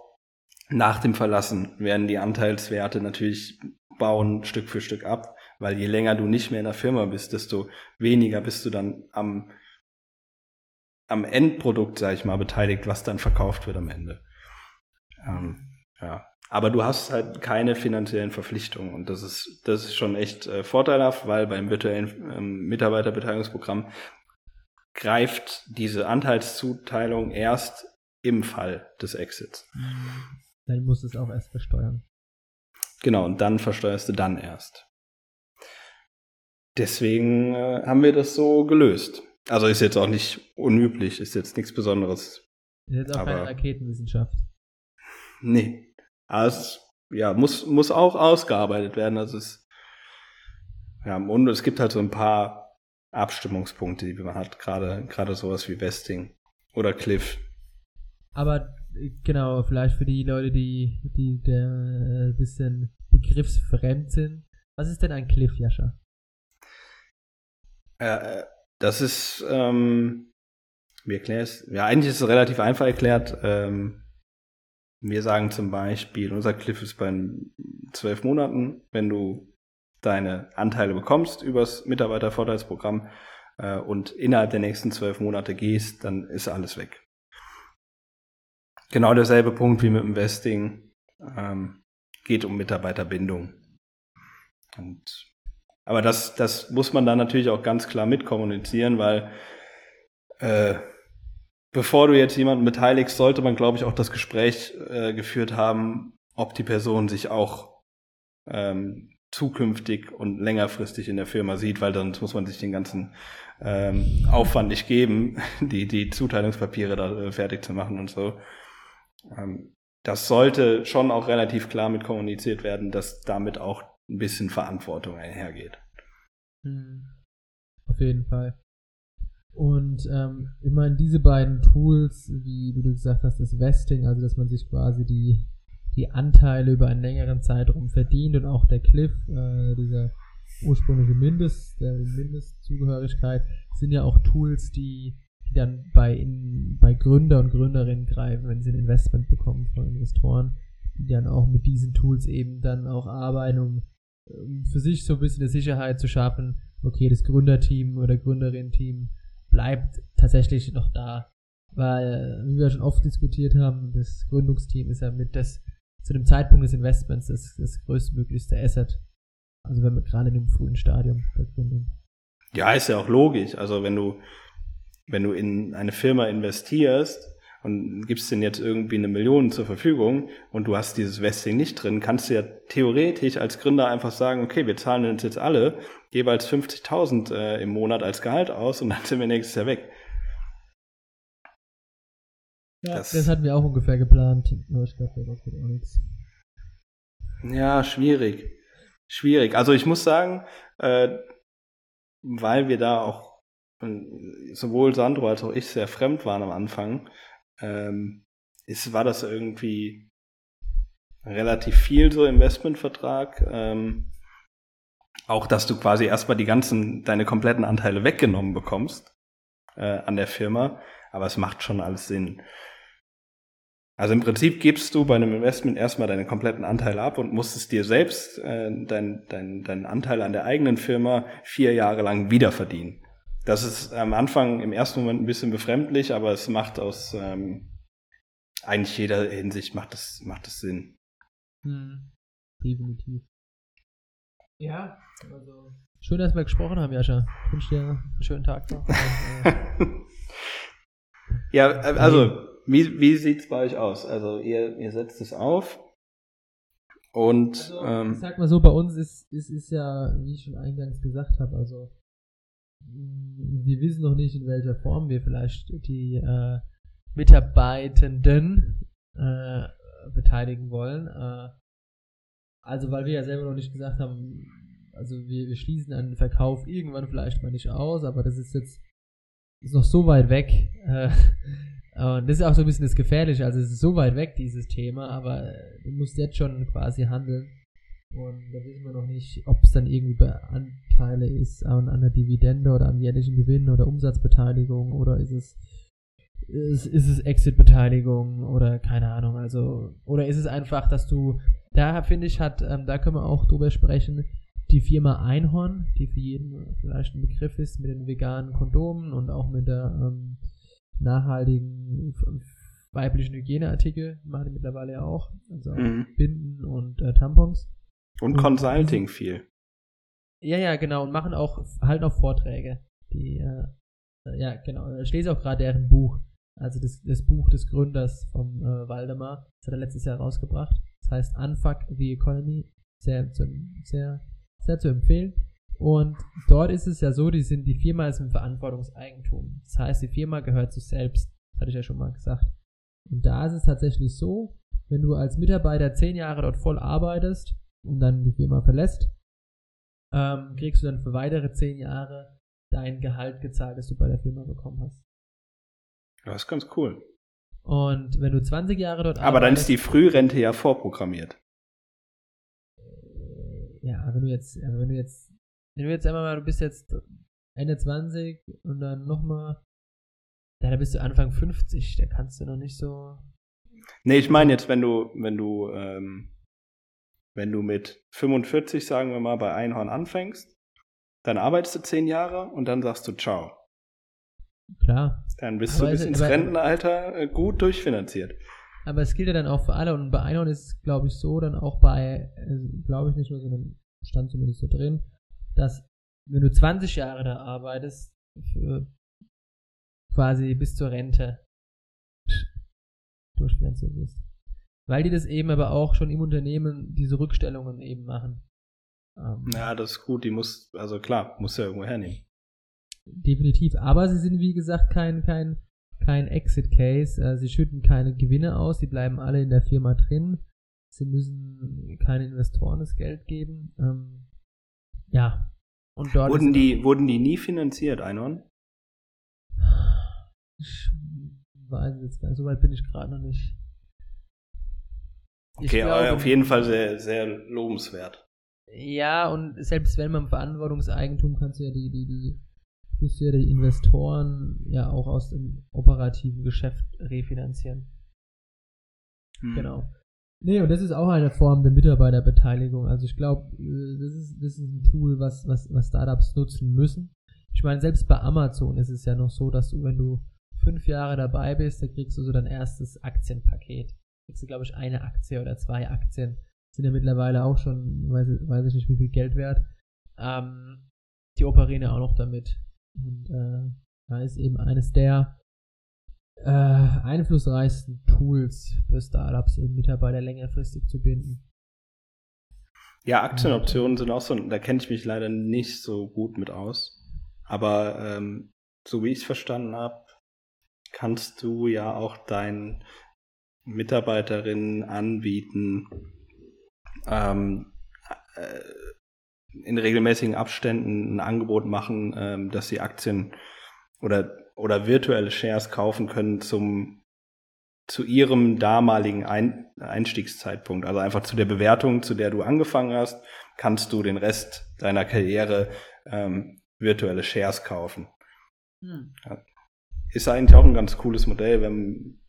nach dem Verlassen werden die Anteilswerte natürlich bauen Stück für Stück ab, weil je länger du nicht mehr in der Firma bist, desto weniger bist du dann am, am Endprodukt, sag ich mal, beteiligt, was dann verkauft wird am Ende. Ähm, ja. Aber du hast halt keine finanziellen Verpflichtungen und das ist, das ist schon echt äh, vorteilhaft, weil beim virtuellen ähm, Mitarbeiterbeteiligungsprogramm greift diese Anteilszuteilung erst im Fall des Exits. Dann musst du es auch erst versteuern. Genau, und dann versteuerst du dann erst. Deswegen äh, haben wir das so gelöst. Also ist jetzt auch nicht unüblich, ist jetzt nichts Besonderes. Ist jetzt auch aber, keine Raketenwissenschaft. Nee. Aber es ja, muss, muss auch ausgearbeitet werden. Also es, ja, und es gibt halt so ein paar Abstimmungspunkte, die man hat, gerade, gerade sowas wie Vesting oder Cliff. Aber genau, vielleicht für die Leute, die, die der ein äh, bisschen begriffsfremd sind. Was ist denn ein Cliff, Jascha? Äh, das ist, ähm, wie erkläre es? Ja, eigentlich ist es relativ einfach erklärt. Ähm, wir sagen zum Beispiel, unser Cliff ist bei zwölf Monaten, wenn du deine Anteile bekommst übers Mitarbeitervorteilsprogramm äh, und innerhalb der nächsten zwölf Monate gehst, dann ist alles weg. Genau derselbe Punkt wie mit dem Vesting. Ähm, geht um Mitarbeiterbindung. Und, aber das, das muss man dann natürlich auch ganz klar mitkommunizieren, weil äh, bevor du jetzt jemanden beteiligst, sollte man, glaube ich, auch das Gespräch äh, geführt haben, ob die Person sich auch ähm, zukünftig und längerfristig in der Firma sieht, weil sonst muss man sich den ganzen ähm, Aufwand nicht geben, die, die Zuteilungspapiere da äh, fertig zu machen und so. Ähm, das sollte schon auch relativ klar mit kommuniziert werden, dass damit auch ein bisschen Verantwortung einhergeht. Hm. Auf jeden Fall. Und ähm, ich meine, diese beiden Tools, wie du gesagt hast, das Vesting, also dass man sich quasi die, die Anteile über einen längeren Zeitraum verdient und auch der Cliff, äh, dieser ursprüngliche Mindest, der Mindestzugehörigkeit, sind ja auch Tools, die die dann bei, in, bei Gründer und Gründerinnen greifen, wenn sie ein Investment bekommen von Investoren, die dann auch mit diesen Tools eben dann auch arbeiten, um, um für sich so ein bisschen eine Sicherheit zu schaffen, okay, das Gründerteam oder Gründerinnen-Team bleibt tatsächlich noch da. Weil, wie wir schon oft diskutiert haben, das Gründungsteam ist ja mit das, zu dem Zeitpunkt des Investments das, das größtmöglichste Asset. Also wenn wir gerade in dem frühen Stadium der Gründung. Ja, ist ja auch logisch. Also wenn du wenn du in eine Firma investierst und gibst denen jetzt irgendwie eine Million zur Verfügung und du hast dieses Vesting nicht drin, kannst du ja theoretisch als Gründer einfach sagen, okay, wir zahlen uns jetzt alle jeweils 50.000 äh, im Monat als Gehalt aus und dann sind wir nächstes Jahr weg. Ja, das, das hatten wir auch ungefähr geplant, nur ich glaube, da wird auch nichts. Ja, schwierig. Schwierig. Also ich muss sagen, äh, weil wir da auch sowohl Sandro als auch ich sehr fremd waren am Anfang, ähm, ist, war das irgendwie relativ viel so Investmentvertrag. Ähm, auch, dass du quasi erstmal die ganzen, deine kompletten Anteile weggenommen bekommst äh, an der Firma. Aber es macht schon alles Sinn. Also im Prinzip gibst du bei einem Investment erstmal deine kompletten Anteile ab und musst es dir selbst, äh, deinen dein, dein Anteil an der eigenen Firma, vier Jahre lang wiederverdienen. Das ist am Anfang im ersten Moment ein bisschen befremdlich, aber es macht aus ähm, eigentlich jeder Hinsicht macht das, macht das Sinn. Hm, definitiv. Ja, also. Schön, dass wir gesprochen haben, Jascha. Ich wünsche dir einen schönen Tag noch. ja, äh, also, wie, wie sieht's bei euch aus? Also, ihr, ihr setzt es auf. Und also, ähm, ich sag mal so, bei uns ist, ist, ist ja, wie ich schon eingangs gesagt habe, also wir wissen noch nicht, in welcher Form wir vielleicht die äh, Mitarbeitenden äh, beteiligen wollen. Äh, also weil wir ja selber noch nicht gesagt haben, also wir, wir schließen einen Verkauf irgendwann vielleicht mal nicht aus, aber das ist jetzt ist noch so weit weg. Äh, und das ist auch so ein bisschen das Gefährliche. Also es ist so weit weg, dieses Thema, aber du musst jetzt schon quasi handeln. Und da wissen wir noch nicht, ob es dann irgendwie bei Anteile ist an, an der Dividende oder am jährlichen Gewinn oder Umsatzbeteiligung oder ist es ist, ist es Exit-Beteiligung oder keine Ahnung, also oder ist es einfach, dass du, da finde ich, hat, ähm, da können wir auch drüber sprechen, die Firma Einhorn, die für jeden vielleicht ein Begriff ist, mit den veganen Kondomen und auch mit der ähm, nachhaltigen weiblichen Hygieneartikel, machen die mittlerweile ja auch, also auch mhm. Binden und äh, Tampons. Und, und Consulting viel. Ja, ja, genau. Und machen auch, halten auch Vorträge. Die, äh, ja, genau. Ich lese auch gerade deren Buch. Also das, das Buch des Gründers vom äh, Waldemar. Das hat er letztes Jahr rausgebracht. Das heißt Unfuck the Economy. Sehr, sehr, sehr zu empfehlen. Und dort ist es ja so, die sind, die Firma ist im Verantwortungseigentum. Das heißt, die Firma gehört sich selbst. Das hatte ich ja schon mal gesagt. Und da ist es tatsächlich so, wenn du als Mitarbeiter zehn Jahre dort voll arbeitest, und dann die Firma verlässt, ähm, kriegst du dann für weitere zehn Jahre dein Gehalt gezahlt, das du bei der Firma bekommen hast. Das ist ganz cool. Und wenn du 20 Jahre dort Aber dann ist die Frührente ja vorprogrammiert. Ja, wenn du jetzt, wenn du jetzt, wenn du jetzt einmal mal, du bist jetzt Ende 20 und dann nochmal, ja, da bist du Anfang 50, da kannst du noch nicht so. Nee, ich meine jetzt, wenn du, wenn du, ähm, wenn du mit 45, sagen wir mal, bei Einhorn anfängst, dann arbeitest du 10 Jahre und dann sagst du Ciao. Klar. Dann bist aber du bis ins Rentenalter äh, gut durchfinanziert. Aber es gilt ja dann auch für alle und bei Einhorn ist es, glaube ich, so, dann auch bei, äh, glaube ich nicht nur, sondern stand zumindest so drin, dass wenn du 20 Jahre da arbeitest, quasi bis zur Rente durchfinanziert wirst. Weil die das eben aber auch schon im Unternehmen diese Rückstellungen eben machen. Ähm, ja, das ist gut, die muss, also klar, muss ja irgendwo hernehmen. Definitiv. Aber sie sind, wie gesagt, kein, kein, kein Exit-Case. Äh, sie schütten keine Gewinne aus, sie bleiben alle in der Firma drin. Sie müssen keine Investoren das Geld geben. Ähm, ja. Und dort wurden, die, wurden die nie finanziert, Einhorn? Ich weiß jetzt gar nicht, so weit bin ich gerade noch nicht. Okay, glaube, aber auf jeden Fall sehr, sehr lobenswert. Ja, und selbst wenn man Verantwortungseigentum kannst du ja die, die, die musst du ja die Investoren ja auch aus dem operativen Geschäft refinanzieren. Hm. Genau. Nee, und das ist auch eine Form der Mitarbeiterbeteiligung. Also ich glaube, äh, das ist, das ist ein Tool, was, was, was Startups nutzen müssen. Ich meine, selbst bei Amazon ist es ja noch so, dass du, wenn du fünf Jahre dabei bist, dann kriegst du so dein erstes Aktienpaket. Kriegst du, glaube ich, eine Aktie oder zwei Aktien. Sind ja mittlerweile auch schon, weiß, weiß ich nicht, wie viel Geld wert. Ähm, die operieren ja auch noch damit. Und äh, da ist eben eines der äh, einflussreichsten Tools für Startups, eben Mitarbeiter längerfristig zu binden. Ja, Aktienoptionen sind auch so, da kenne ich mich leider nicht so gut mit aus. Aber ähm, so wie ich es verstanden habe, kannst du ja auch deinen Mitarbeiterinnen anbieten, ähm, äh, in regelmäßigen Abständen ein Angebot machen, ähm, dass sie Aktien oder, oder virtuelle Shares kaufen können zum, zu ihrem damaligen Ein Einstiegszeitpunkt. Also einfach zu der Bewertung, zu der du angefangen hast, kannst du den Rest deiner Karriere ähm, virtuelle Shares kaufen. Hm. Ja. Ist eigentlich auch ein ganz cooles Modell, wenn,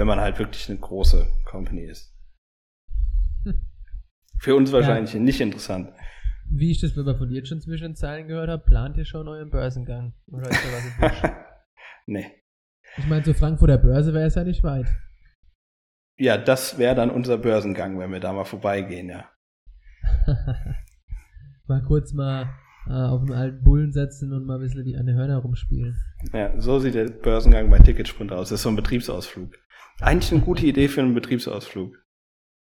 wenn man halt wirklich eine große Company ist. Hm. Für uns wahrscheinlich ja. nicht interessant. Wie ich das wenn man von dir schon zwischen den Zeilen gehört habe, plant ihr schon euren Börsengang? Oder ist da was im nee. Ich meine, zur Frankfurter Börse wäre es ja nicht weit. Ja, das wäre dann unser Börsengang, wenn wir da mal vorbeigehen, ja. mal kurz mal äh, auf den alten Bullen setzen und mal ein bisschen die an den Hörner rumspielen. Ja, so sieht der Börsengang bei Ticketsprint aus. Das ist so ein Betriebsausflug. Eigentlich eine gute Idee für einen Betriebsausflug.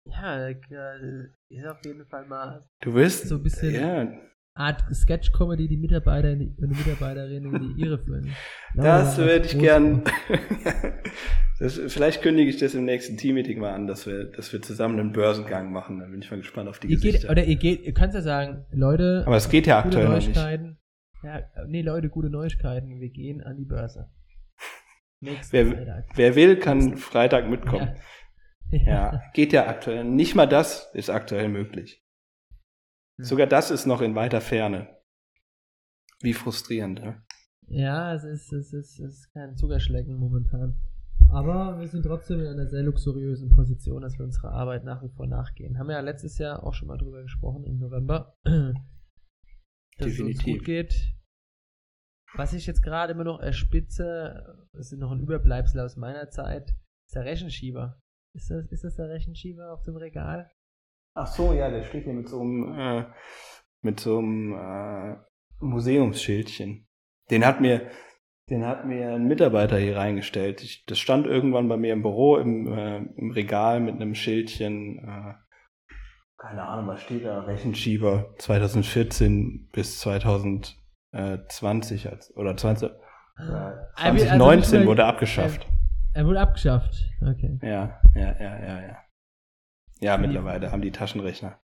Ja, ist auf jeden Fall mal du wirst, so ein bisschen ja. Art Sketch-Comedy, die Mitarbeiter und Mitarbeiterinnen in die Irre führen. das würde ich gern. das, vielleicht kündige ich das im nächsten Team-Meeting mal an, dass wir, dass wir zusammen einen Börsengang machen. Dann bin ich mal gespannt auf die ihr Gesichter. Geht, oder ihr geht, ihr könnt ja sagen, Leute. Aber es geht ja aktuell noch nicht. Ja, nee, Leute, gute Neuigkeiten. Wir gehen an die Börse. Wer, wer, will, kann Freitag mitkommen. Ja. Ja, geht ja aktuell. Nicht mal das ist aktuell möglich. Hm. Sogar das ist noch in weiter Ferne. Wie frustrierend, ja? Ja, es ist, es ist, es ist kein Zuckerschlecken momentan. Aber wir sind trotzdem in einer sehr luxuriösen Position, dass wir unserer Arbeit nach wie vor nachgehen. Haben wir ja letztes Jahr auch schon mal drüber gesprochen, im November. dass Definitiv. es uns gut geht. Was ich jetzt gerade immer noch erspitze, das ist noch ein Überbleibsel aus meiner Zeit, ist der Rechenschieber. Ist das, ist das der Rechenschieber auf dem Regal? Ach so, ja, der steht hier mit so einem, äh, mit so einem äh, Museumsschildchen. Den hat mir, den hat mir ein Mitarbeiter hier reingestellt. Ich, das stand irgendwann bei mir im Büro im, äh, im Regal mit einem Schildchen. Äh, keine Ahnung, was steht da? Rechenschieber 2014 bis 2020 als, oder 20, äh, 2019 also wurde abgeschafft. Er wurde abgeschafft. Okay. Ja, ja, ja, ja, ja. Ja, mittlerweile haben die Taschenrechner.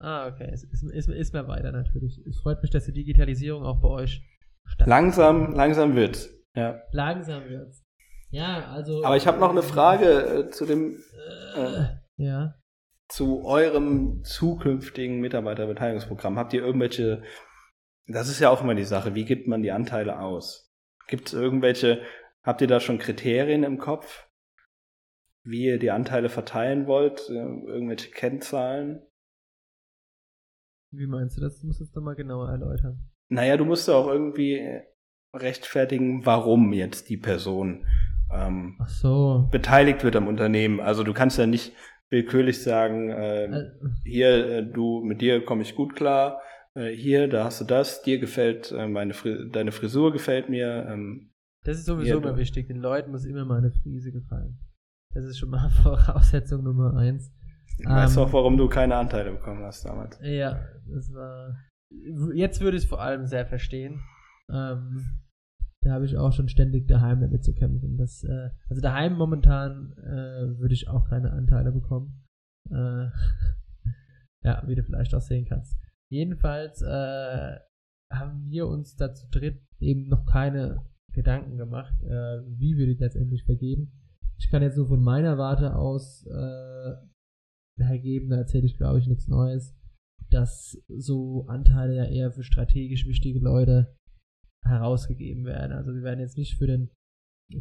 Ah, okay. Es ist, ist, ist mehr weiter natürlich. Es freut mich, dass die Digitalisierung auch bei euch stattfindet. Langsam, langsam wird's. Ja. Langsam wird's. Ja, also. Aber ich habe noch eine Frage äh, zu dem, Äh, ja. zu eurem zukünftigen Mitarbeiterbeteiligungsprogramm. Habt ihr irgendwelche, das ist ja auch immer die Sache, wie gibt man die Anteile aus? Gibt es irgendwelche, habt ihr da schon Kriterien im Kopf, wie ihr die Anteile verteilen wollt? Äh, Irgendwelche Kennzahlen? Wie meinst du das? Du musst es doch mal genauer erläutern. Naja, du musst ja auch irgendwie rechtfertigen, warum jetzt die Person ähm, so. beteiligt wird am Unternehmen. Also du kannst ja nicht willkürlich sagen, äh, Äh, hier, äh, du, mit dir komme ich gut klar, äh, hier, da hast du das, dir gefällt äh, meine Fri deine Frisur gefällt mir. Ähm, Das ist sowieso immer wichtig. Den Leuten muss immer meine Frise gefallen. Das ist schon mal Voraussetzung Nummer eins. ich weiß Ähm, auch, warum du keine Anteile bekommen hast damals. Ja, das war. Jetzt würde ich es vor allem sehr verstehen. Ähm, da habe ich auch schon ständig daheim damit zu kämpfen. Das, äh, also daheim momentan äh, würde ich auch keine Anteile bekommen. Äh, ja, wie du vielleicht auch sehen kannst. Jedenfalls äh, haben wir uns dazu dritt eben noch keine Gedanken gemacht, äh, wie wir die letztendlich vergeben. Ich kann jetzt so von meiner Warte aus äh, hergeben, da erzähle ich glaube ich nichts Neues dass so Anteile ja eher für strategisch wichtige Leute herausgegeben werden. Also wir werden jetzt nicht für den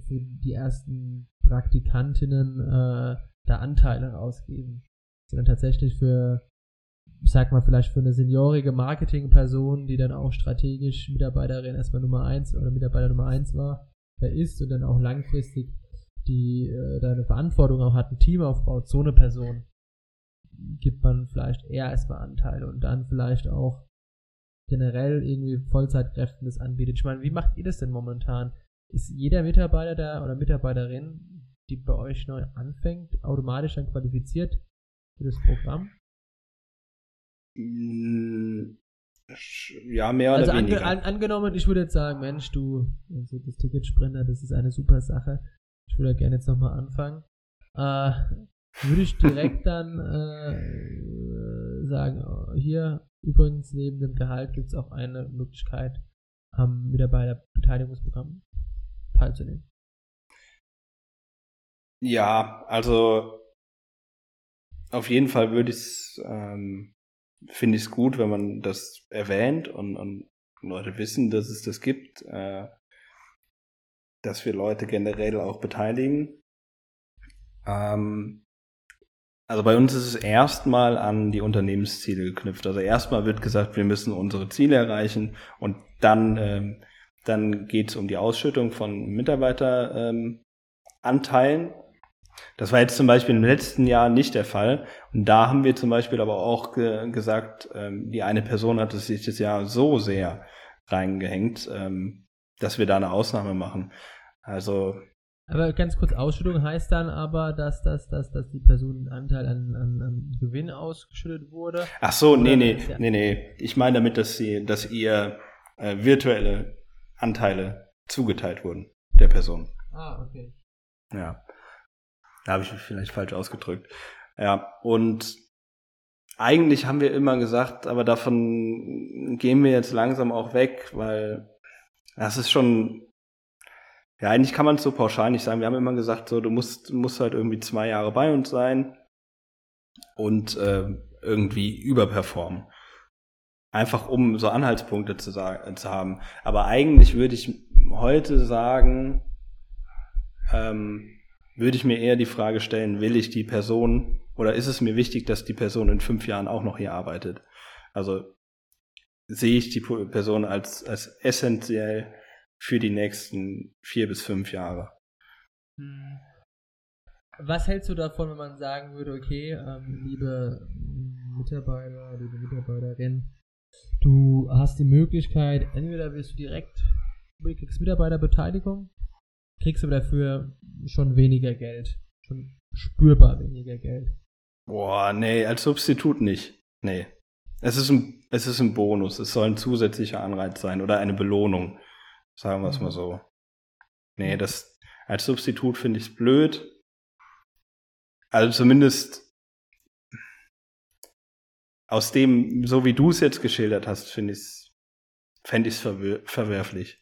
für die ersten Praktikantinnen äh, da Anteile rausgeben, sondern tatsächlich für, ich sag mal, vielleicht für eine seniorige Marketingperson, die dann auch strategisch Mitarbeiterin erstmal Nummer eins oder Mitarbeiter Nummer eins war, der ist und dann auch langfristig die äh, da eine Verantwortung auch hat, ein Team aufbaut, so eine Person gibt man vielleicht eher erstmal Anteile und dann vielleicht auch generell irgendwie Vollzeitkräften das anbietet. Ich meine, wie macht ihr das denn momentan? Ist jeder Mitarbeiter da oder Mitarbeiterin, die bei euch neu anfängt, automatisch dann qualifiziert für das Programm? Sch- Ja, mehr oder also ange weniger. an angenommen, ich würde jetzt sagen, Mensch, du, also das Ticketsprinter, das ist eine super Sache. Ich würde gerne jetzt nochmal anfangen. Äh, würde ich direkt dann äh, sagen, oh, hier übrigens neben dem Gehalt gibt es auch eine Möglichkeit, am Mitarbeiterbeteiligungsprogramm teilzunehmen. Ja, also auf jeden Fall würde ich es, ähm, finde ich es gut, wenn man das erwähnt und, und Leute wissen, dass es das gibt, äh, dass wir Leute generell auch beteiligen. Ähm, also bei uns ist es erstmal an die Unternehmensziele geknüpft. Also erstmal wird gesagt, wir müssen unsere Ziele erreichen und dann, ähm, dann geht es um die Ausschüttung von Mitarbeiteranteilen. Anteilen. Das war jetzt zum Beispiel im letzten Jahr nicht der Fall. Und da haben wir zum Beispiel aber auch ge gesagt, ähm, die eine Person hat es sich das Jahr so sehr reingehängt, ähm, dass wir da eine Ausnahme machen. Also Aber ganz kurz, Ausschüttung heißt dann aber, dass, dass, dass, dass die Person einen Anteil an, an, an Gewinn ausgeschüttet wurde. Ach so, nee, nee, ja. nee, nee. Ich meine damit, dass sie, dass ihr äh, virtuelle Anteile zugeteilt wurden der Person. Ah, okay. Ja. Da habe ich mich vielleicht falsch ausgedrückt. Ja, und eigentlich haben wir immer gesagt, aber davon gehen wir jetzt langsam auch weg, weil das ist schon, ja, eigentlich kann man es so pauschal nicht sagen. Wir haben immer gesagt, so, du musst, musst halt irgendwie zwei Jahre bei uns sein und äh, irgendwie überperformen. Einfach um so Anhaltspunkte zu, sagen, zu haben. Aber eigentlich würde ich heute sagen, ähm, würde ich mir eher die Frage stellen, will ich die Person oder ist es mir wichtig, dass die Person in fünf Jahren auch noch hier arbeitet? Also sehe ich die Person als, als essentiell für die nächsten vier bis fünf Jahre. Hm. Was hältst du davon, wenn man sagen würde, okay, ähm, liebe Mitarbeiter, liebe Mitarbeiterin, du hast die Möglichkeit, entweder wirst du direkt, kriegst Mitarbeiterbeteiligung, kriegst aber dafür schon weniger Geld, schon spürbar weniger Geld. Boah, nee, als Substitut nicht. Nee. Es ist ein, es ist ein Bonus. Es soll ein zusätzlicher Anreiz sein oder eine Belohnung. Sagen wir es mal so. Nee, das, als Substitut finde ich es blöd. Also zumindest aus dem, so wie du es jetzt geschildert hast, finde ich es, fände ich es verwer verwerflich.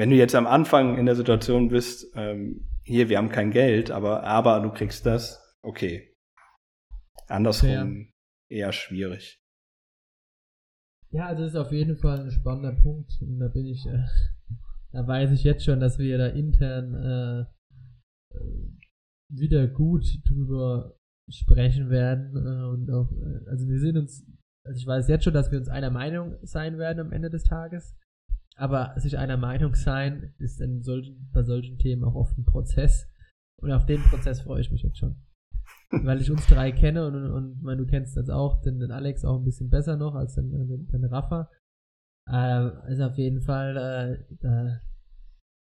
Wenn du jetzt am Anfang in der Situation bist, ähm, hier, wir haben kein Geld, aber, aber du kriegst das, okay. Andersrum ja. eher schwierig. Ja, also das ist auf jeden Fall ein spannender Punkt. Und da bin ich, äh, da weiß ich jetzt schon, dass wir da intern äh, wieder gut drüber sprechen werden. Äh, und auch, äh, also wir sind uns, also ich weiß jetzt schon, dass wir uns einer Meinung sein werden am Ende des Tages. Aber sich einer Meinung sein, ist in solchen, bei solchen Themen auch oft ein Prozess. Und auf den Prozess freue ich mich jetzt schon. Weil ich uns drei kenne und, und, und du kennst das auch, den, den Alex auch ein bisschen besser noch als den, den, den Rafa. Äh, also auf jeden Fall, äh, da,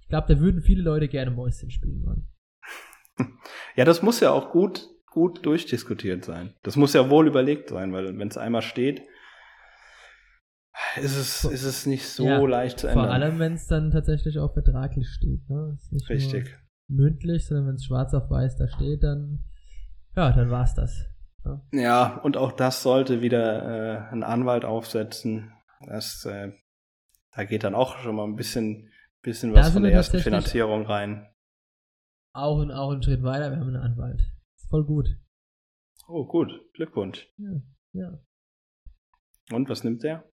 ich glaube, da würden viele Leute gerne Mäuschen spielen wollen. Ja, das muss ja auch gut, gut durchdiskutiert sein. Das muss ja wohl überlegt sein, weil wenn es einmal steht, ist es, ist es nicht so ja, leicht zu ändern. Vor allem, wenn es dann tatsächlich auch vertraglich steht. Ne? Richtig. mündlich, sondern wenn es schwarz auf weiß da steht, dann, ja, dann war's das. Ja, ja und auch das sollte wieder äh, ein Anwalt aufsetzen. Das, äh, da geht dann auch schon mal ein bisschen, bisschen was von der ersten Finanzierung rein. Auch, und auch einen Schritt weiter, wir haben einen Anwalt. Ist voll gut. Oh, gut. Glückwunsch. Ja, ja. Und was nimmt der?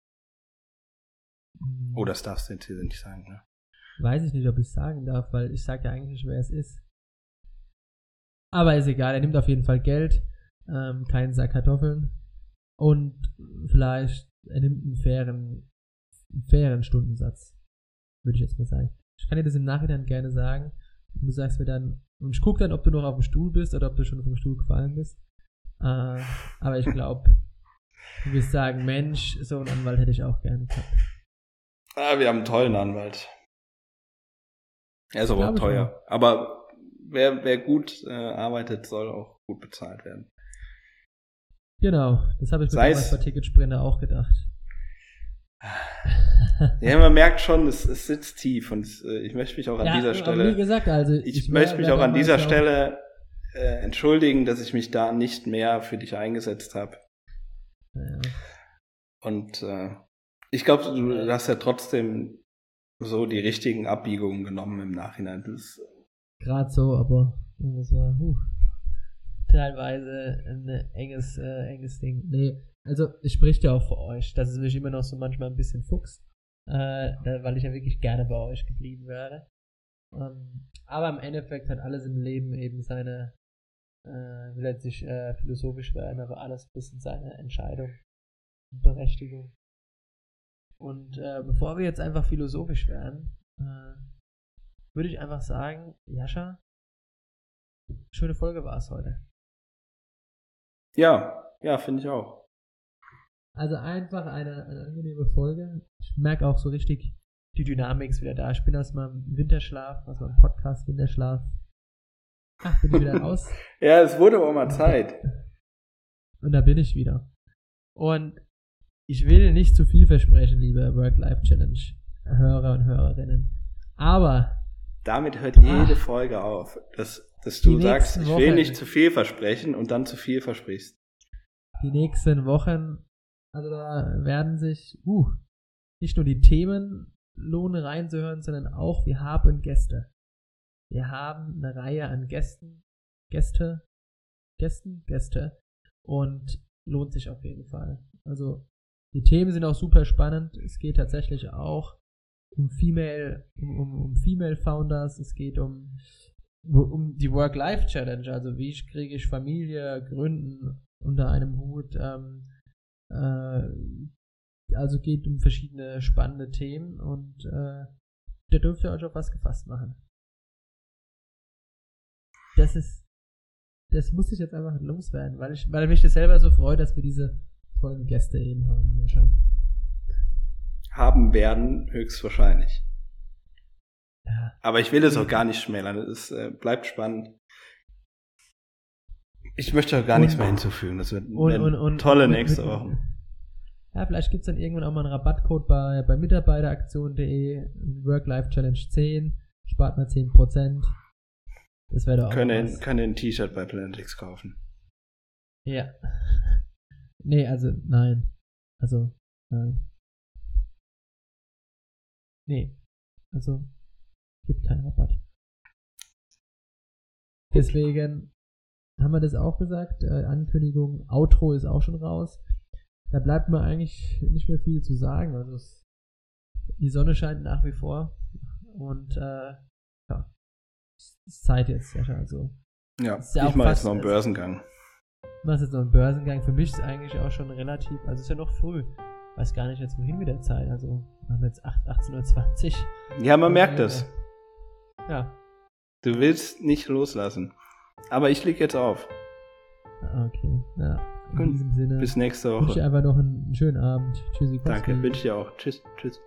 Oh, das darfst du jetzt hier nicht sagen, ne? Weiß ich nicht, ob ich es sagen darf, weil ich sage ja eigentlich nicht, wer es ist. Aber ist egal, er nimmt auf jeden Fall Geld, ähm, keinen Sack Kartoffeln und vielleicht er nimmt einen fairen, einen fairen Stundensatz, würde ich jetzt mal sagen. Ich kann dir das im Nachhinein gerne sagen und du sagst mir dann, und ich gucke dann, ob du noch auf dem Stuhl bist oder ob du schon vom Stuhl gefallen bist. Äh, aber ich glaube, du wirst sagen, Mensch, so einen Anwalt hätte ich auch gerne gehabt. Ah, wir haben einen tollen Anwalt. Er ist aber auch teuer. Aber wer, wer gut äh, arbeitet, soll auch gut bezahlt werden. Genau, das habe ich mir damals bei Ticketsprinter auch gedacht. Ja, man merkt schon, es, es sitzt tief und äh, ich möchte mich auch an ja, dieser Stelle. Wie gesagt, also ich, ich möchte mich auch an dieser Stelle äh, entschuldigen, dass ich mich da nicht mehr für dich eingesetzt habe. Ja. Und äh, ich glaube, du hast ja trotzdem so die richtigen Abbiegungen genommen im Nachhinein. Gerade so, aber das war uh, teilweise ein enges, äh, enges Ding. Nee, also es spricht ja auch für euch, dass es mich immer noch so manchmal ein bisschen fuchst, äh, weil ich ja wirklich gerne bei euch geblieben wäre. Ähm, aber im Endeffekt hat alles im Leben eben seine, äh, nicht äh, philosophisch werden, aber alles ein bisschen seine Entscheidung und Berechtigung. Und äh, bevor wir jetzt einfach philosophisch werden, äh, würde ich einfach sagen, Jascha, schöne Folge war es heute. Ja, ja, finde ich auch. Also einfach eine, eine angenehme Folge. Ich merke auch so richtig, die Dynamik ist wieder da. Ich bin aus meinem Winterschlaf, aus meinem Podcast Winterschlaf. Ach, bin ich wieder raus. ja, es wurde auch mal Zeit. Und da bin ich wieder. Und ich will nicht zu viel versprechen, liebe Work-Life-Challenge-Hörer und Hörerinnen. Aber. Damit hört jede ach, Folge auf, dass, dass du sagst, ich Wochen, will nicht zu viel versprechen und dann zu viel versprichst. Die nächsten Wochen, also da werden sich, uh, nicht nur die Themen lohnen reinzuhören, sondern auch wir haben Gäste. Wir haben eine Reihe an Gästen, Gäste, Gästen, Gäste und lohnt sich auf jeden Fall. Also die Themen sind auch super spannend. Es geht tatsächlich auch um Female, um, um, um Female Founders. Es geht um, um die Work-Life-Challenge. Also wie kriege ich Familie, Gründen unter einem Hut. Ähm, äh, also geht um verschiedene spannende Themen und äh, da dürft ihr euch auf was gefasst machen. Das ist, das muss ich jetzt einfach loswerden, weil ich, weil mich das selber so freut, dass wir diese tollen Gäste eben haben, Jascha. Haben werden, höchstwahrscheinlich. Ja. Aber ich will es auch gar nicht schmälern. Es äh, bleibt spannend. Ich möchte auch gar und, nichts mehr hinzufügen. Das wird und, und, und, tolle nächste Woche. Ja, vielleicht gibt es dann irgendwann auch mal einen Rabattcode bei, bei Mitarbeiteraktion.de, Work-Life-Challenge 10, spart mal 10%. Das wäre doch auch können, können ein T-Shirt bei Planetix kaufen. Ja. Nee, also nein. Also nein. Nee. Also Gibt keinen Rabatt. Deswegen haben wir das auch gesagt. Äh, Ankündigung, Outro ist auch schon raus. Da bleibt mir eigentlich nicht mehr viel zu sagen. Also es, die Sonne scheint nach wie vor. Und äh, ja, es ist Zeit jetzt. Also, Ja, Ist ja ich mache jetzt noch einen Börsengang. Du machst jetzt noch einen Börsengang. Für mich ist eigentlich auch schon relativ, also es ist ja noch früh. Weiß gar nicht jetzt wohin mit der Zeit. Also wir haben jetzt 8, 18.20 Uhr. Ja, man merkt das. Ja, Du willst nicht loslassen. Aber ich leg jetzt auf. Ah, okay. Ja, in Gut. diesem Sinne Bis nächste wünsche ich Woche. einfach noch einen schönen Abend. Tschüssi. Danke, wünsche ich dir auch. Tschüss, tschüss.